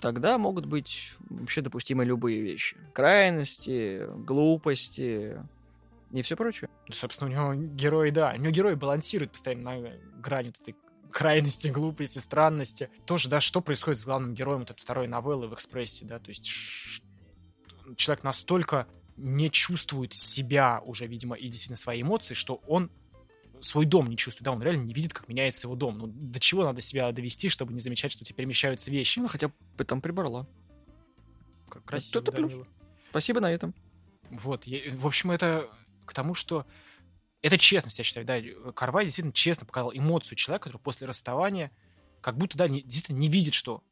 тогда могут быть вообще допустимы любые вещи. Крайности, глупости и все прочее. Собственно, у него герой, да, у него герой балансирует постоянно на грани вот этой крайности, глупости, странности. Тоже, да, что происходит с главным героем вот этой второй новеллы в «Экспрессе», да, то есть человек настолько не чувствует себя уже, видимо, и действительно свои эмоции, что он свой дом не чувствует, да, он реально не видит, как меняется его дом. Ну, до чего надо себя довести, чтобы не замечать, что у тебя перемещаются вещи? Ну, хотя бы там прибрала. Как красиво, это да, плюс. Спасибо на этом. Вот, я, в общем, это к тому, что это честность, я считаю, да, Карвай действительно честно показал эмоцию человека, который после расставания как будто, да, не, действительно не видит, что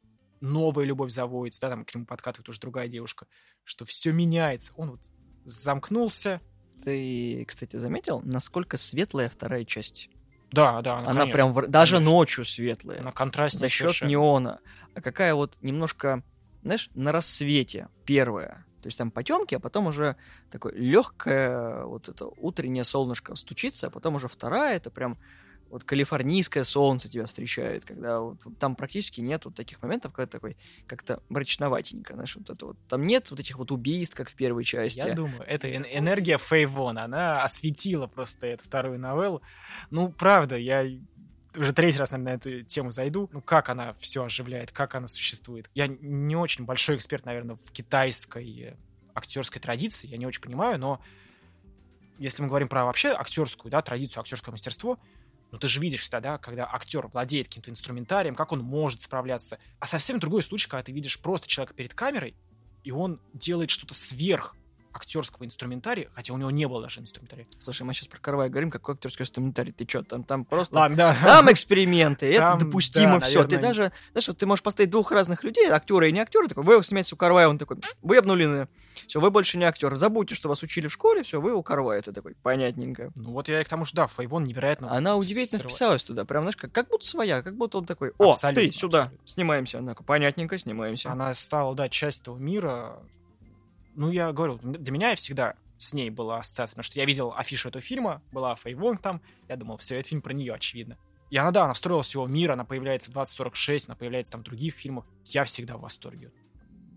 новая любовь заводится, да, там к нему подкатывает уже другая девушка, что все меняется. Он вот замкнулся. Ты, кстати, заметил, насколько светлая вторая часть? Да, да. Она, она прям в... даже конечно. ночью светлая. На контрасте За счет совершенно. неона. А какая вот немножко, знаешь, на рассвете первая. То есть там потемки, а потом уже такое легкое вот это утреннее солнышко стучится, а потом уже вторая, это прям вот калифорнийское солнце тебя встречает, когда вот, там практически нет вот таких моментов, когда такой как-то мрачноватенько, знаешь, вот это вот. Там нет вот этих вот убийств, как в первой части. Я думаю, это энергия Фейвон, она осветила просто эту вторую новеллу. Ну, правда, я уже третий раз, наверное, на эту тему зайду. Ну, как она все оживляет, как она существует. Я не очень большой эксперт, наверное, в китайской актерской традиции, я не очень понимаю, но если мы говорим про вообще актерскую, да, традицию, актерское мастерство, ну ты же видишь всегда, да, когда актер владеет каким-то инструментарием, как он может справляться. А совсем другой случай, когда ты видишь просто человека перед камерой, и он делает что-то сверх актерского инструментария, хотя у него не было даже инструментария. Слушай, мы сейчас про Карвая говорим, какой актерский инструментарий? Ты что, там, там просто... Ладно, да. Там эксперименты, Там, это допустимо да, все. Ты наверное, даже, знаешь, вот ты можешь поставить двух разных людей, актера и не актера, такой, вы снимаете у Карвая, он такой, вы обнулены. Все, вы больше не актер. Забудьте, что вас учили в школе, все, вы у Карвая. Ты такой, понятненько. Ну вот я и к тому, что да, Фейвон невероятно... Она удивительно срыва- вписалась туда, прям, знаешь, как, как будто своя, как будто он такой, о, Абсолютно, ты сюда, абсолютно. снимаемся. Она понятненько, снимаемся. Она стала, да, часть этого мира. Ну, я говорю, для меня всегда с ней была ассоциация, потому что я видел афишу этого фильма, была Фэй Вонг там, я думал, все, это фильм про нее, очевидно. И она, да, она встроилась в его мир, она появляется в 2046, она появляется там в других фильмах. Я всегда в восторге.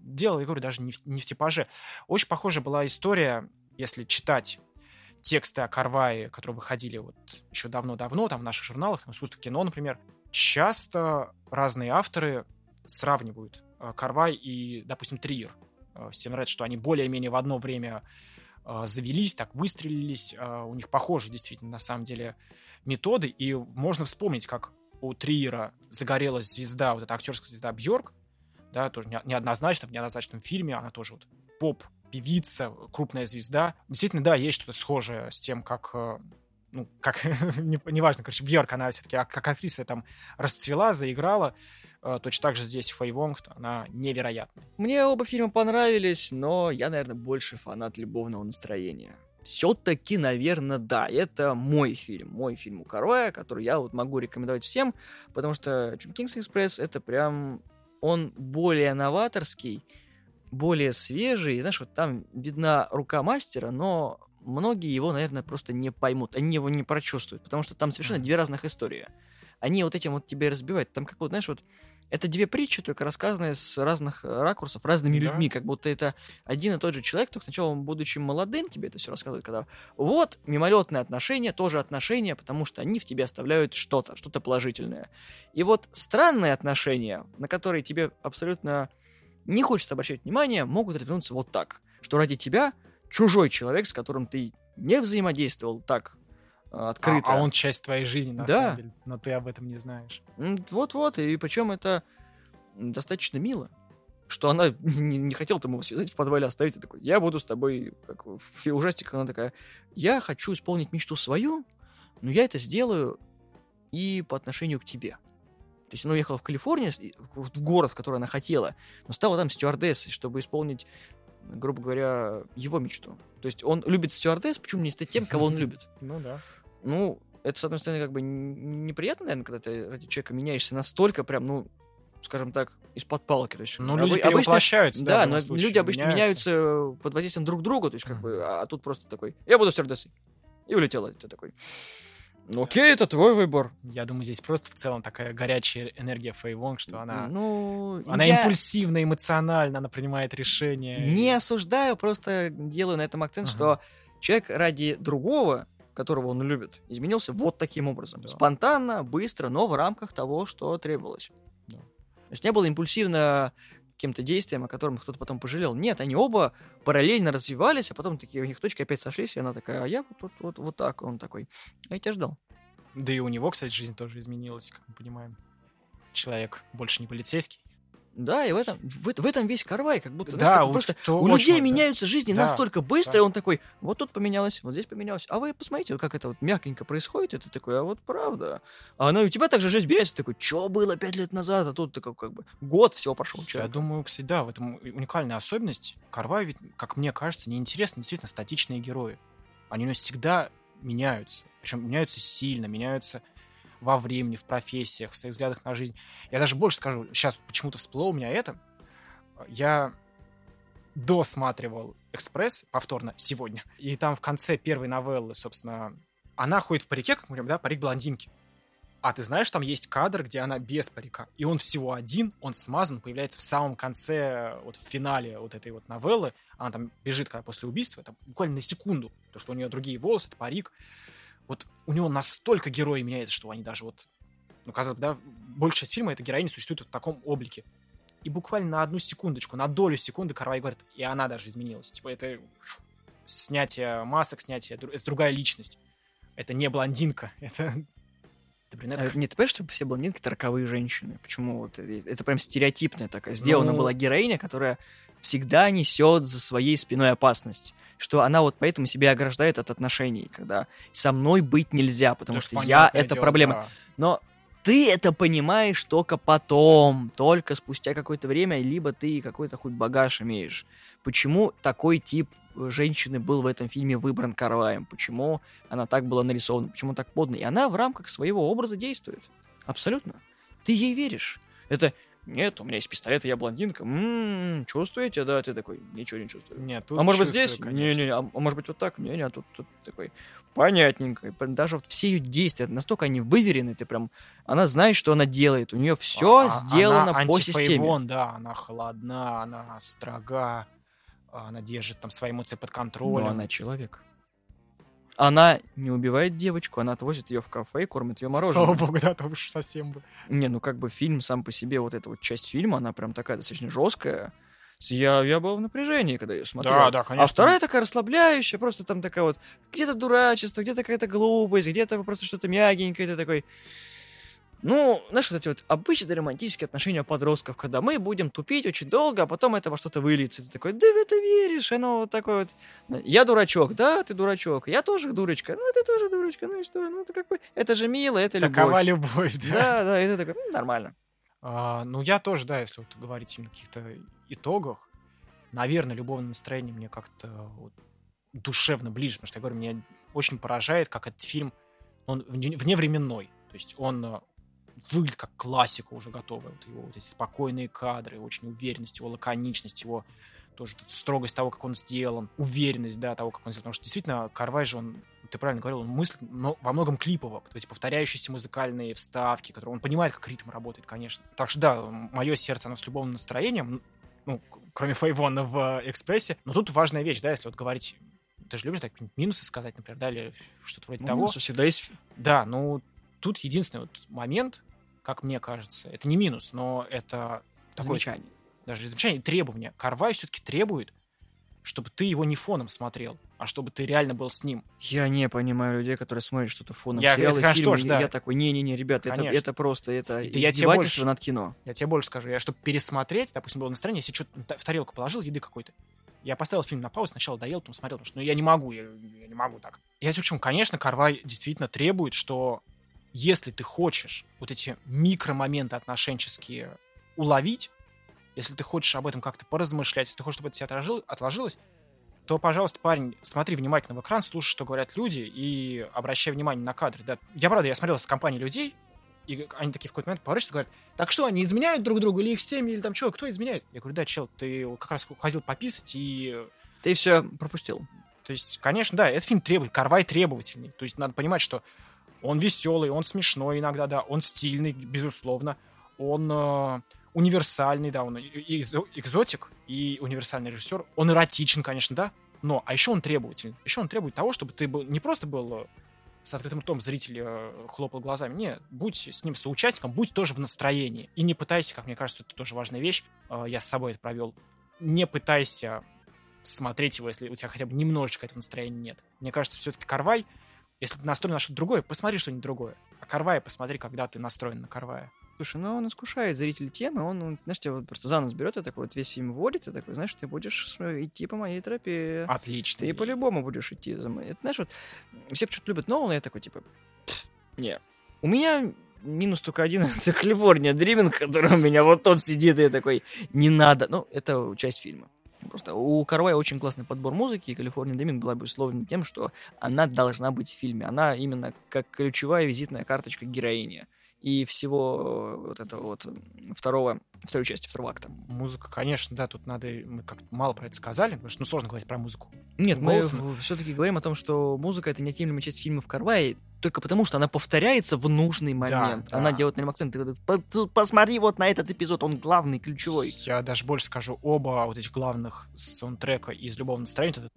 Дело, я говорю, даже не в, не в типаже. Очень похожая была история, если читать тексты о Карвае, которые выходили вот еще давно-давно, там в наших журналах, там искусство кино, например, часто разные авторы сравнивают э, Карвай и, допустим, Триер. Э, Всем нравится, что они более-менее в одно время э, завелись, так выстрелились. э, У них похожи действительно, на самом деле, методы. И можно вспомнить, как у Триера загорелась звезда, вот эта актерская звезда Бьорк, да, тоже не- неоднозначно, в неоднозначном фильме, она тоже вот поп, певица, крупная звезда. Действительно, да, есть что-то схожее с тем, как ну, как, не- неважно, короче, Бьорк, она все-таки как актриса там расцвела, заиграла. Э, Точно так же здесь Фэй Вонг, она невероятная. Мне оба фильма понравились, но я, наверное, больше фанат любовного настроения. Все-таки, наверное, да, это мой фильм, мой фильм у Карвая, который я вот могу рекомендовать всем, потому что Чумкингс Экспресс это прям, он более новаторский, более свежий, знаешь, вот там видна рука мастера, но многие его, наверное, просто не поймут, они его не прочувствуют, потому что там совершенно две разных истории. Они вот этим вот тебе разбивают, там как вот, знаешь, вот это две притчи, только рассказанные с разных э, ракурсов, разными Да. людьми, как будто это один и тот же человек, только сначала, будучи молодым, тебе это все рассказывает, когда вот мимолетные отношения, тоже отношения, потому что они в тебе оставляют что-то, что-то положительное. И вот странные отношения, на которые тебе абсолютно не хочется обращать внимание, могут развернуться вот так, что ради тебя чужой человек, с которым ты не взаимодействовал так э, А, открыто. а он часть твоей жизни, на Да. самом деле. Но ты об этом не знаешь. Вот-вот, и причем это достаточно мило. Что она не, не хотела там его связать в подвале, оставить и такой, я буду с тобой, как в ужастиках, она такая, я хочу исполнить мечту свою, но я это сделаю и по отношению к тебе. То есть она уехала в Калифорнию, в город, в который она хотела, но стала там стюардессой, чтобы исполнить, грубо говоря, его мечту. То есть он любит стюардесс, почему не стать тем, кого он любит? Ну да. Ну, это, с одной стороны, как бы неприятно, наверное, когда ты ради человека меняешься настолько прям, ну, скажем так, из-под палки. То есть, Ну, люди обычно- да, но случае, люди обычно меняются. под воздействием друг друга, то есть, как Мгм. бы, а тут просто такой, я буду стюардессой. И улетела. Ты такой, ну окей, это твой выбор. Я думаю, здесь просто в целом такая горячая энергия Фэй Вонг, что она... Ну, Она я импульсивна, эмоциональна, она принимает решения. не осуждаю, просто делаю на этом акцент, Ага. что человек ради другого, которого он любит, изменился вот таким образом. Да. Спонтанно, быстро, но в рамках того, что требовалось. Да. То есть не было импульсивно каким-то действием, о котором кто-то потом пожалел. Нет, они оба параллельно развивались, а потом такие у них точки опять сошлись, и она такая, а я вот, вот, вот, вот так. Он такой, а я тебя ждал. Да и у него, кстати, жизнь тоже изменилась, как мы понимаем. Человек больше не полицейский. Да, и в этом, в, в этом весь карвай, как будто, знаешь, Да, у, просто у людей вот, да. меняются жизни Да, настолько быстро, да. и он такой, вот тут поменялось, вот здесь поменялось. А вы посмотрите, как это вот мягенько происходит, и ты такой, а вот правда. А она у тебя также жизнь меняется, такой, что было пять лет назад, а тут такой как бы год всего прошел. Я человек. думаю, кстати, да, в этом уникальная особенность. Карвай ведь, как мне кажется, неинтересны действительно статичные герои. Они у нас всегда меняются. Причем меняются сильно, меняются во времени, в профессиях, в своих взглядах на жизнь. Я даже больше скажу, сейчас почему-то всплыло у меня это. Я досматривал «Экспресс» повторно сегодня. И там в конце первой новеллы, собственно, она ходит в парике, как мы говорим, да, парик блондинки. А ты знаешь, там есть кадр, где она без парика. И он всего один, он смазан, появляется в самом конце, вот в финале вот этой вот новеллы. Она там бежит, когда после убийства, там буквально на секунду. То, что у нее другие волосы, это парик. Вот у него настолько герои меняется, что они даже вот ну, казалось бы, да, большая часть фильма эта героиня существует в таком облике. И буквально на одну секундочку, на долю секунды Карвай говорит, и она даже изменилась. Типа это снятие масок, снятие... Это другая личность. Это не блондинка, это... брюнетка. А, нет, ты что все блондинки — это роковые женщины? Почему? Вот, это прям стереотипная такая. Сделана ну... была героиня, которая всегда несет за своей спиной опасность что она вот поэтому себя ограждает от отношений, когда со мной быть нельзя, потому что я — это дело, проблема. Да. Но ты это понимаешь только потом, только спустя какое-то время, либо ты какой-то хоть багаж имеешь. Почему такой тип женщины был в этом фильме выбран Карваем? Почему она так была нарисована? Почему так подно? И она в рамках своего образа действует. Абсолютно. Ты ей веришь. Это нет, у меня есть пистолет, и я блондинка. М-м, чувствуете, да? Ты такой, ничего не чувствую. Нет, тут а может быть здесь? Не-не-не, а, а может быть вот так? Не-не, а тут, тут такой понятненько. Даже вот все ее действия, настолько они выверены, ты прям... Она знает, что она делает. У нее все а, сделано она по системе. да, она холодна, она строга, она держит там свои эмоции под контролем. Но она человек. Она не убивает девочку, она отвозит ее в кафе и кормит ее мороженым. Слава богу, да, то уж совсем бы. Не, ну как бы фильм сам по себе, вот эта вот часть фильма, она прям такая достаточно жесткая. Я, я был в напряжении, когда ее смотрел. Да, да, конечно. А вторая такая расслабляющая, просто там такая вот, где-то дурачество, где-то какая-то глупость, где-то просто что-то мягенькое, ты такой... Ну, знаешь, вот эти вот обычные романтические отношения подростков, когда мы будем тупить очень долго, а потом это во что-то выльется. Ты такой, да в это веришь, оно вот такое вот. Я дурачок, да, ты дурачок. Я тоже дурочка, ну ты тоже дурочка, ну и что? Ну это как бы, это же мило, это любовь. Такова любовь, да. Да, да, это такой, ну, нормально. А, ну я тоже, да, если вот говорить о каких-то итогах, наверное, любовное настроение мне как-то вот, душевно ближе, потому что, я говорю, меня очень поражает, как этот фильм, он вневременной. То есть он выглядит как классика уже готовая. Вот его вот эти спокойные кадры, очень уверенность, его лаконичность, его тоже тут строгость того, как он сделан, уверенность, да, того, как он сделан. Потому что действительно, Карвай же, он, ты правильно говорил, он мыслит но во многом клипово. То есть повторяющиеся музыкальные вставки, которые он понимает, как ритм работает, конечно. Так что да, мое сердце, оно с любовным настроением, ну, кроме Фейвона в «Экспрессе». Но тут важная вещь, да, если вот говорить ты же любишь так минусы сказать, например, да, или что-то вроде ну, того. Минусы всегда есть. Да, ну тут единственный вот момент, как мне кажется. Это не минус, но это такое... Замечание. Даже замечание, требование. Карвай все-таки требует, чтобы ты его не фоном смотрел, а чтобы ты реально был с ним. Я не понимаю людей, которые смотрят что-то фоном. Я, сериалы, это, конечно, фильмы, тоже, да. Я такой, не-не-не, ребята, это, это просто это это издевательство над кино. Я тебе больше скажу. Я, чтобы пересмотреть, допустим, было настроение, если что-то в тарелку положил, еды какой-то, я поставил фильм на паузу, сначала доел, потом смотрел, потому что ну, я не могу, я, я не могу так. Я все к чему, конечно, Карвай действительно требует, что если ты хочешь вот эти микромоменты отношенческие уловить, если ты хочешь об этом как-то поразмышлять, если ты хочешь, чтобы это тебе отложил, отложилось, то, пожалуйста, парень, смотри внимательно в экран, слушай, что говорят люди, и обращай внимание на кадры. Да, я, правда, я смотрел с компанией людей, и они такие в какой-то момент поворачиваются и говорят, так что, они изменяют друг другу, или их семьи, или там что, кто изменяет? Я говорю, да, чел, ты как раз ходил пописать, и... Ты все пропустил. То есть, конечно, да, этот фильм требует, Карвай требовательный. То есть, надо понимать, что он веселый, он смешной иногда, да, он стильный, безусловно, он э, универсальный, да, он экзотик, и универсальный режиссер. Он эротичен, конечно, да, но, а еще он требовательный. Еще он требует того, чтобы ты был не просто был э, с открытым ртом зритель э, хлопал глазами. Не, будь с ним соучастником, будь тоже в настроении. И не пытайся, как мне кажется, это тоже важная вещь, э, я с собой это провел, не пытайся смотреть его, если у тебя хотя бы немножечко этого настроения нет. Мне кажется, все-таки Карвай если ты настроен на что-то другое, посмотри что-нибудь другое. А Карвая посмотри, когда ты настроен на Карвая. Слушай, ну он искушает зрителей темы, он, знаешь, тебя вот просто за нос берет и такой вот весь фильм вводит, и такой, знаешь, ты будешь идти по моей тропе. Отлично. Ты по-любому будешь идти за мной. Это, знаешь, вот все почему-то любят Нолана, я такой, типа, не. У меня минус только один, это California Dreaming, который у меня вот тот сидит, и я такой, не надо. Ну, это часть фильма. Просто у Карвая очень классный подбор музыки, и California Dreaming была обусловлена тем, что она должна быть в фильме. Она именно как ключевая визитная карточка героини и всего вот этого вот второго, второй части второго акта. Музыка, конечно, да, тут надо, мы как-то мало про это сказали, потому что ну, сложно говорить про музыку. Нет, Голосом. мы все-таки говорим о том, что музыка — это неотъемлемая часть фильмов Карвая, только потому, что она повторяется в нужный момент. Да, она да. делает на нем акцент. Ты посмотри вот на этот эпизод, он главный, ключевой. Я даже больше скажу, оба вот этих главных саундтрека из «Любовного настроения»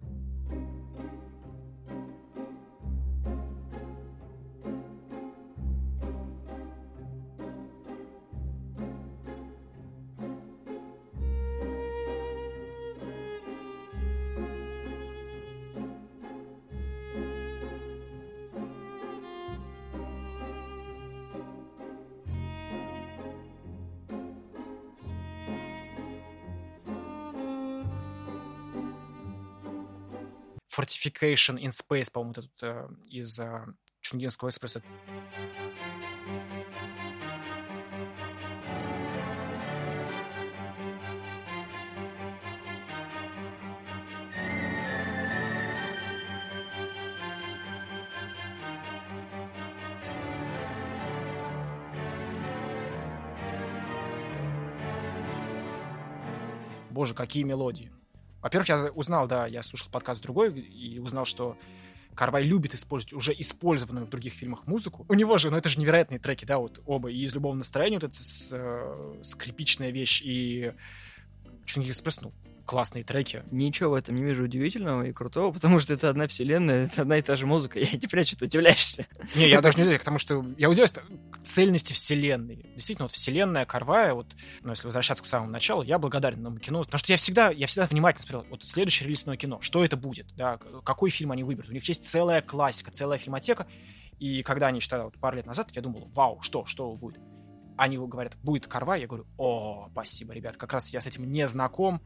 Fortification in Space, по-моему, этот э, из э, Чунгинского экспресса. Боже, какие мелодии. Во-первых, я узнал, да, я слушал подкаст другой и узнал, что Карвай любит использовать уже использованную в других фильмах музыку. У него же, ну это же невероятные треки, да, вот оба. И из любого настроения вот эта э, скрипичная вещь и Чунги Экспресс, ну, классные треки. Ничего в этом не вижу удивительного и крутого, потому что это одна вселенная, это одна и та же музыка. Я не прячу, ты удивляешься. Не, я даже не удивляюсь, потому что я удивляюсь цельности вселенной. Действительно, вот вселенная Карвая, вот, ну, если возвращаться к самому началу, я благодарен этому кино, потому что я всегда, я всегда внимательно смотрел, вот следующее релизное кино, что это будет, да, какой фильм они выберут. У них есть целая классика, целая фильмотека, и когда они читали вот пару лет назад, я думал, вау, что, что будет? Они говорят, будет Карвай, я говорю, о, спасибо, ребят, как раз я с этим не знаком,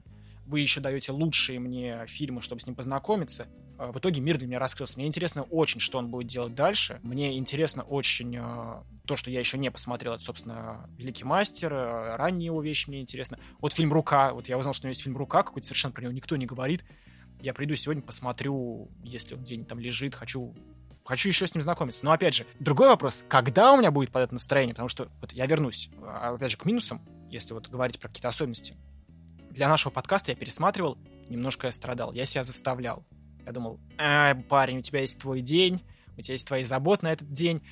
вы еще даете лучшие мне фильмы, чтобы с ним познакомиться. А, в итоге мир для меня раскрылся. Мне интересно очень, что он будет делать дальше. Мне интересно очень а, то, что я еще не посмотрел. Это, собственно, «Великий мастер», а, ранние его вещи мне интересно. Вот фильм «Рука». Вот я узнал, что у него есть фильм «Рука», какой-то совершенно про него никто не говорит. Я приду сегодня, посмотрю, если он где-нибудь там лежит, хочу хочу еще с ним знакомиться. Но опять же, другой вопрос, когда у меня будет под это настроение, потому что вот я вернусь, опять же, к минусам, если вот говорить про какие-то особенности для нашего подкаста я пересматривал, немножко я страдал. Я себя заставлял. Я думал, э, парень, у тебя есть твой день, у тебя есть твои заботы на этот день,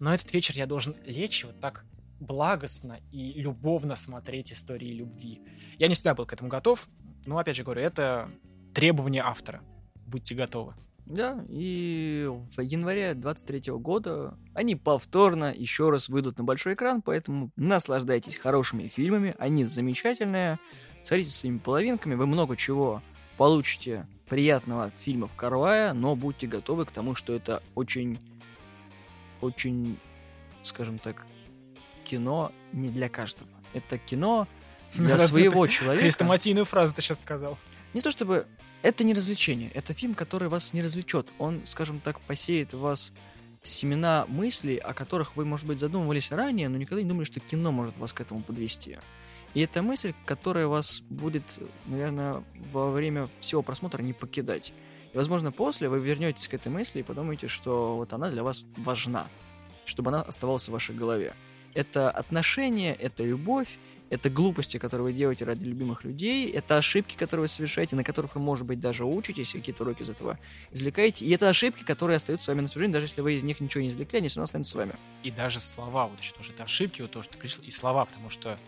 но этот вечер я должен лечь вот так благостно и любовно смотреть истории любви. Я не всегда был к этому готов, но, опять же говорю, это требование автора. Будьте готовы. Да, и в январе 23 года они повторно еще раз выйдут на большой экран, поэтому наслаждайтесь хорошими фильмами, они замечательные. Смотрите своими половинками, вы много чего получите приятного от фильмов Карвая, но будьте готовы к тому, что это очень, очень, скажем так, кино не для каждого. Это кино для своего человека. Хрестоматийную фразу ты сейчас сказал. Не то чтобы... Это не развлечение. Это фильм, который вас не развлечет. Он, скажем так, посеет в вас семена мыслей, о которых вы, может быть, задумывались ранее, но никогда не думали, что кино может вас к этому подвести. И это мысль, которая вас будет, наверное, во время всего просмотра не покидать. И, возможно, после вы вернетесь к этой мысли и подумаете, что вот она для вас важна, чтобы она оставалась в вашей голове. Это отношения, это любовь, это глупости, которые вы делаете ради любимых людей, это ошибки, которые вы совершаете, на которых вы, может быть, даже учитесь, какие-то уроки из этого извлекаете, и это ошибки, которые остаются с вами на всю жизнь, даже если вы из них ничего не извлекли, они все равно останутся с вами. И даже слова, вот еще тоже, это ошибки, вот то, что ты пришел, и слова, потому что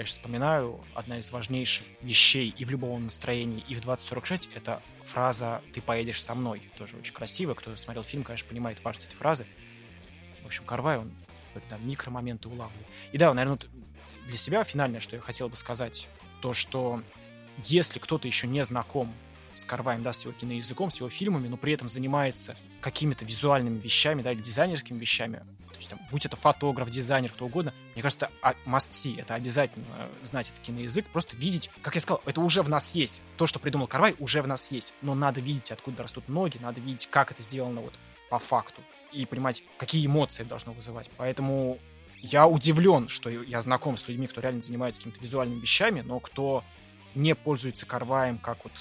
я сейчас вспоминаю, одна из важнейших вещей и в любом настроении, и в 2046 — это фраза «ты поедешь со мной». Тоже очень красиво. Кто смотрел фильм, конечно, понимает важность этой фразы. В общем, Карвай, он да, микромоменты улавливает. И да, наверное, для себя финальное, что я хотел бы сказать, то, что если кто-то еще не знаком с Карваем, да, с его киноязыком, с его фильмами, но при этом занимается какими-то визуальными вещами, да, или дизайнерскими вещами, есть, там, будь это фотограф, дизайнер, кто угодно, мне кажется, а, must see, это обязательно э, знать этот киноязык, просто видеть, как я сказал, это уже в нас есть. То, что придумал Карвай, уже в нас есть. Но надо видеть, откуда растут ноги, надо видеть, как это сделано вот по факту. И понимать, какие эмоции должно вызывать. Поэтому я удивлен, что я знаком с людьми, кто реально занимается какими-то визуальными вещами, но кто не пользуется Карваем как вот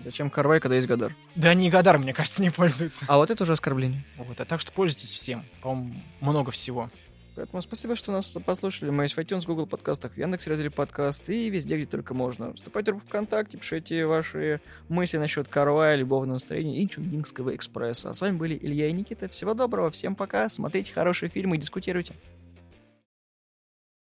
Зачем Карвай, когда есть Гадар? Да не Гадар, мне кажется, не пользуется. А вот это уже оскорбление. Вот, а так что пользуйтесь всем. По-моему, много всего. Поэтому спасибо, что нас послушали. Мы есть в iTunes, Google подкастах, в Яндекс разделе подкаст и везде, где только можно. Вступайте в ВКонтакте, пишите ваши мысли насчет Карвая, любовного настроения и Чунгингского экспресса. А с вами были Илья и Никита. Всего доброго, всем пока, смотрите хорошие фильмы и дискутируйте.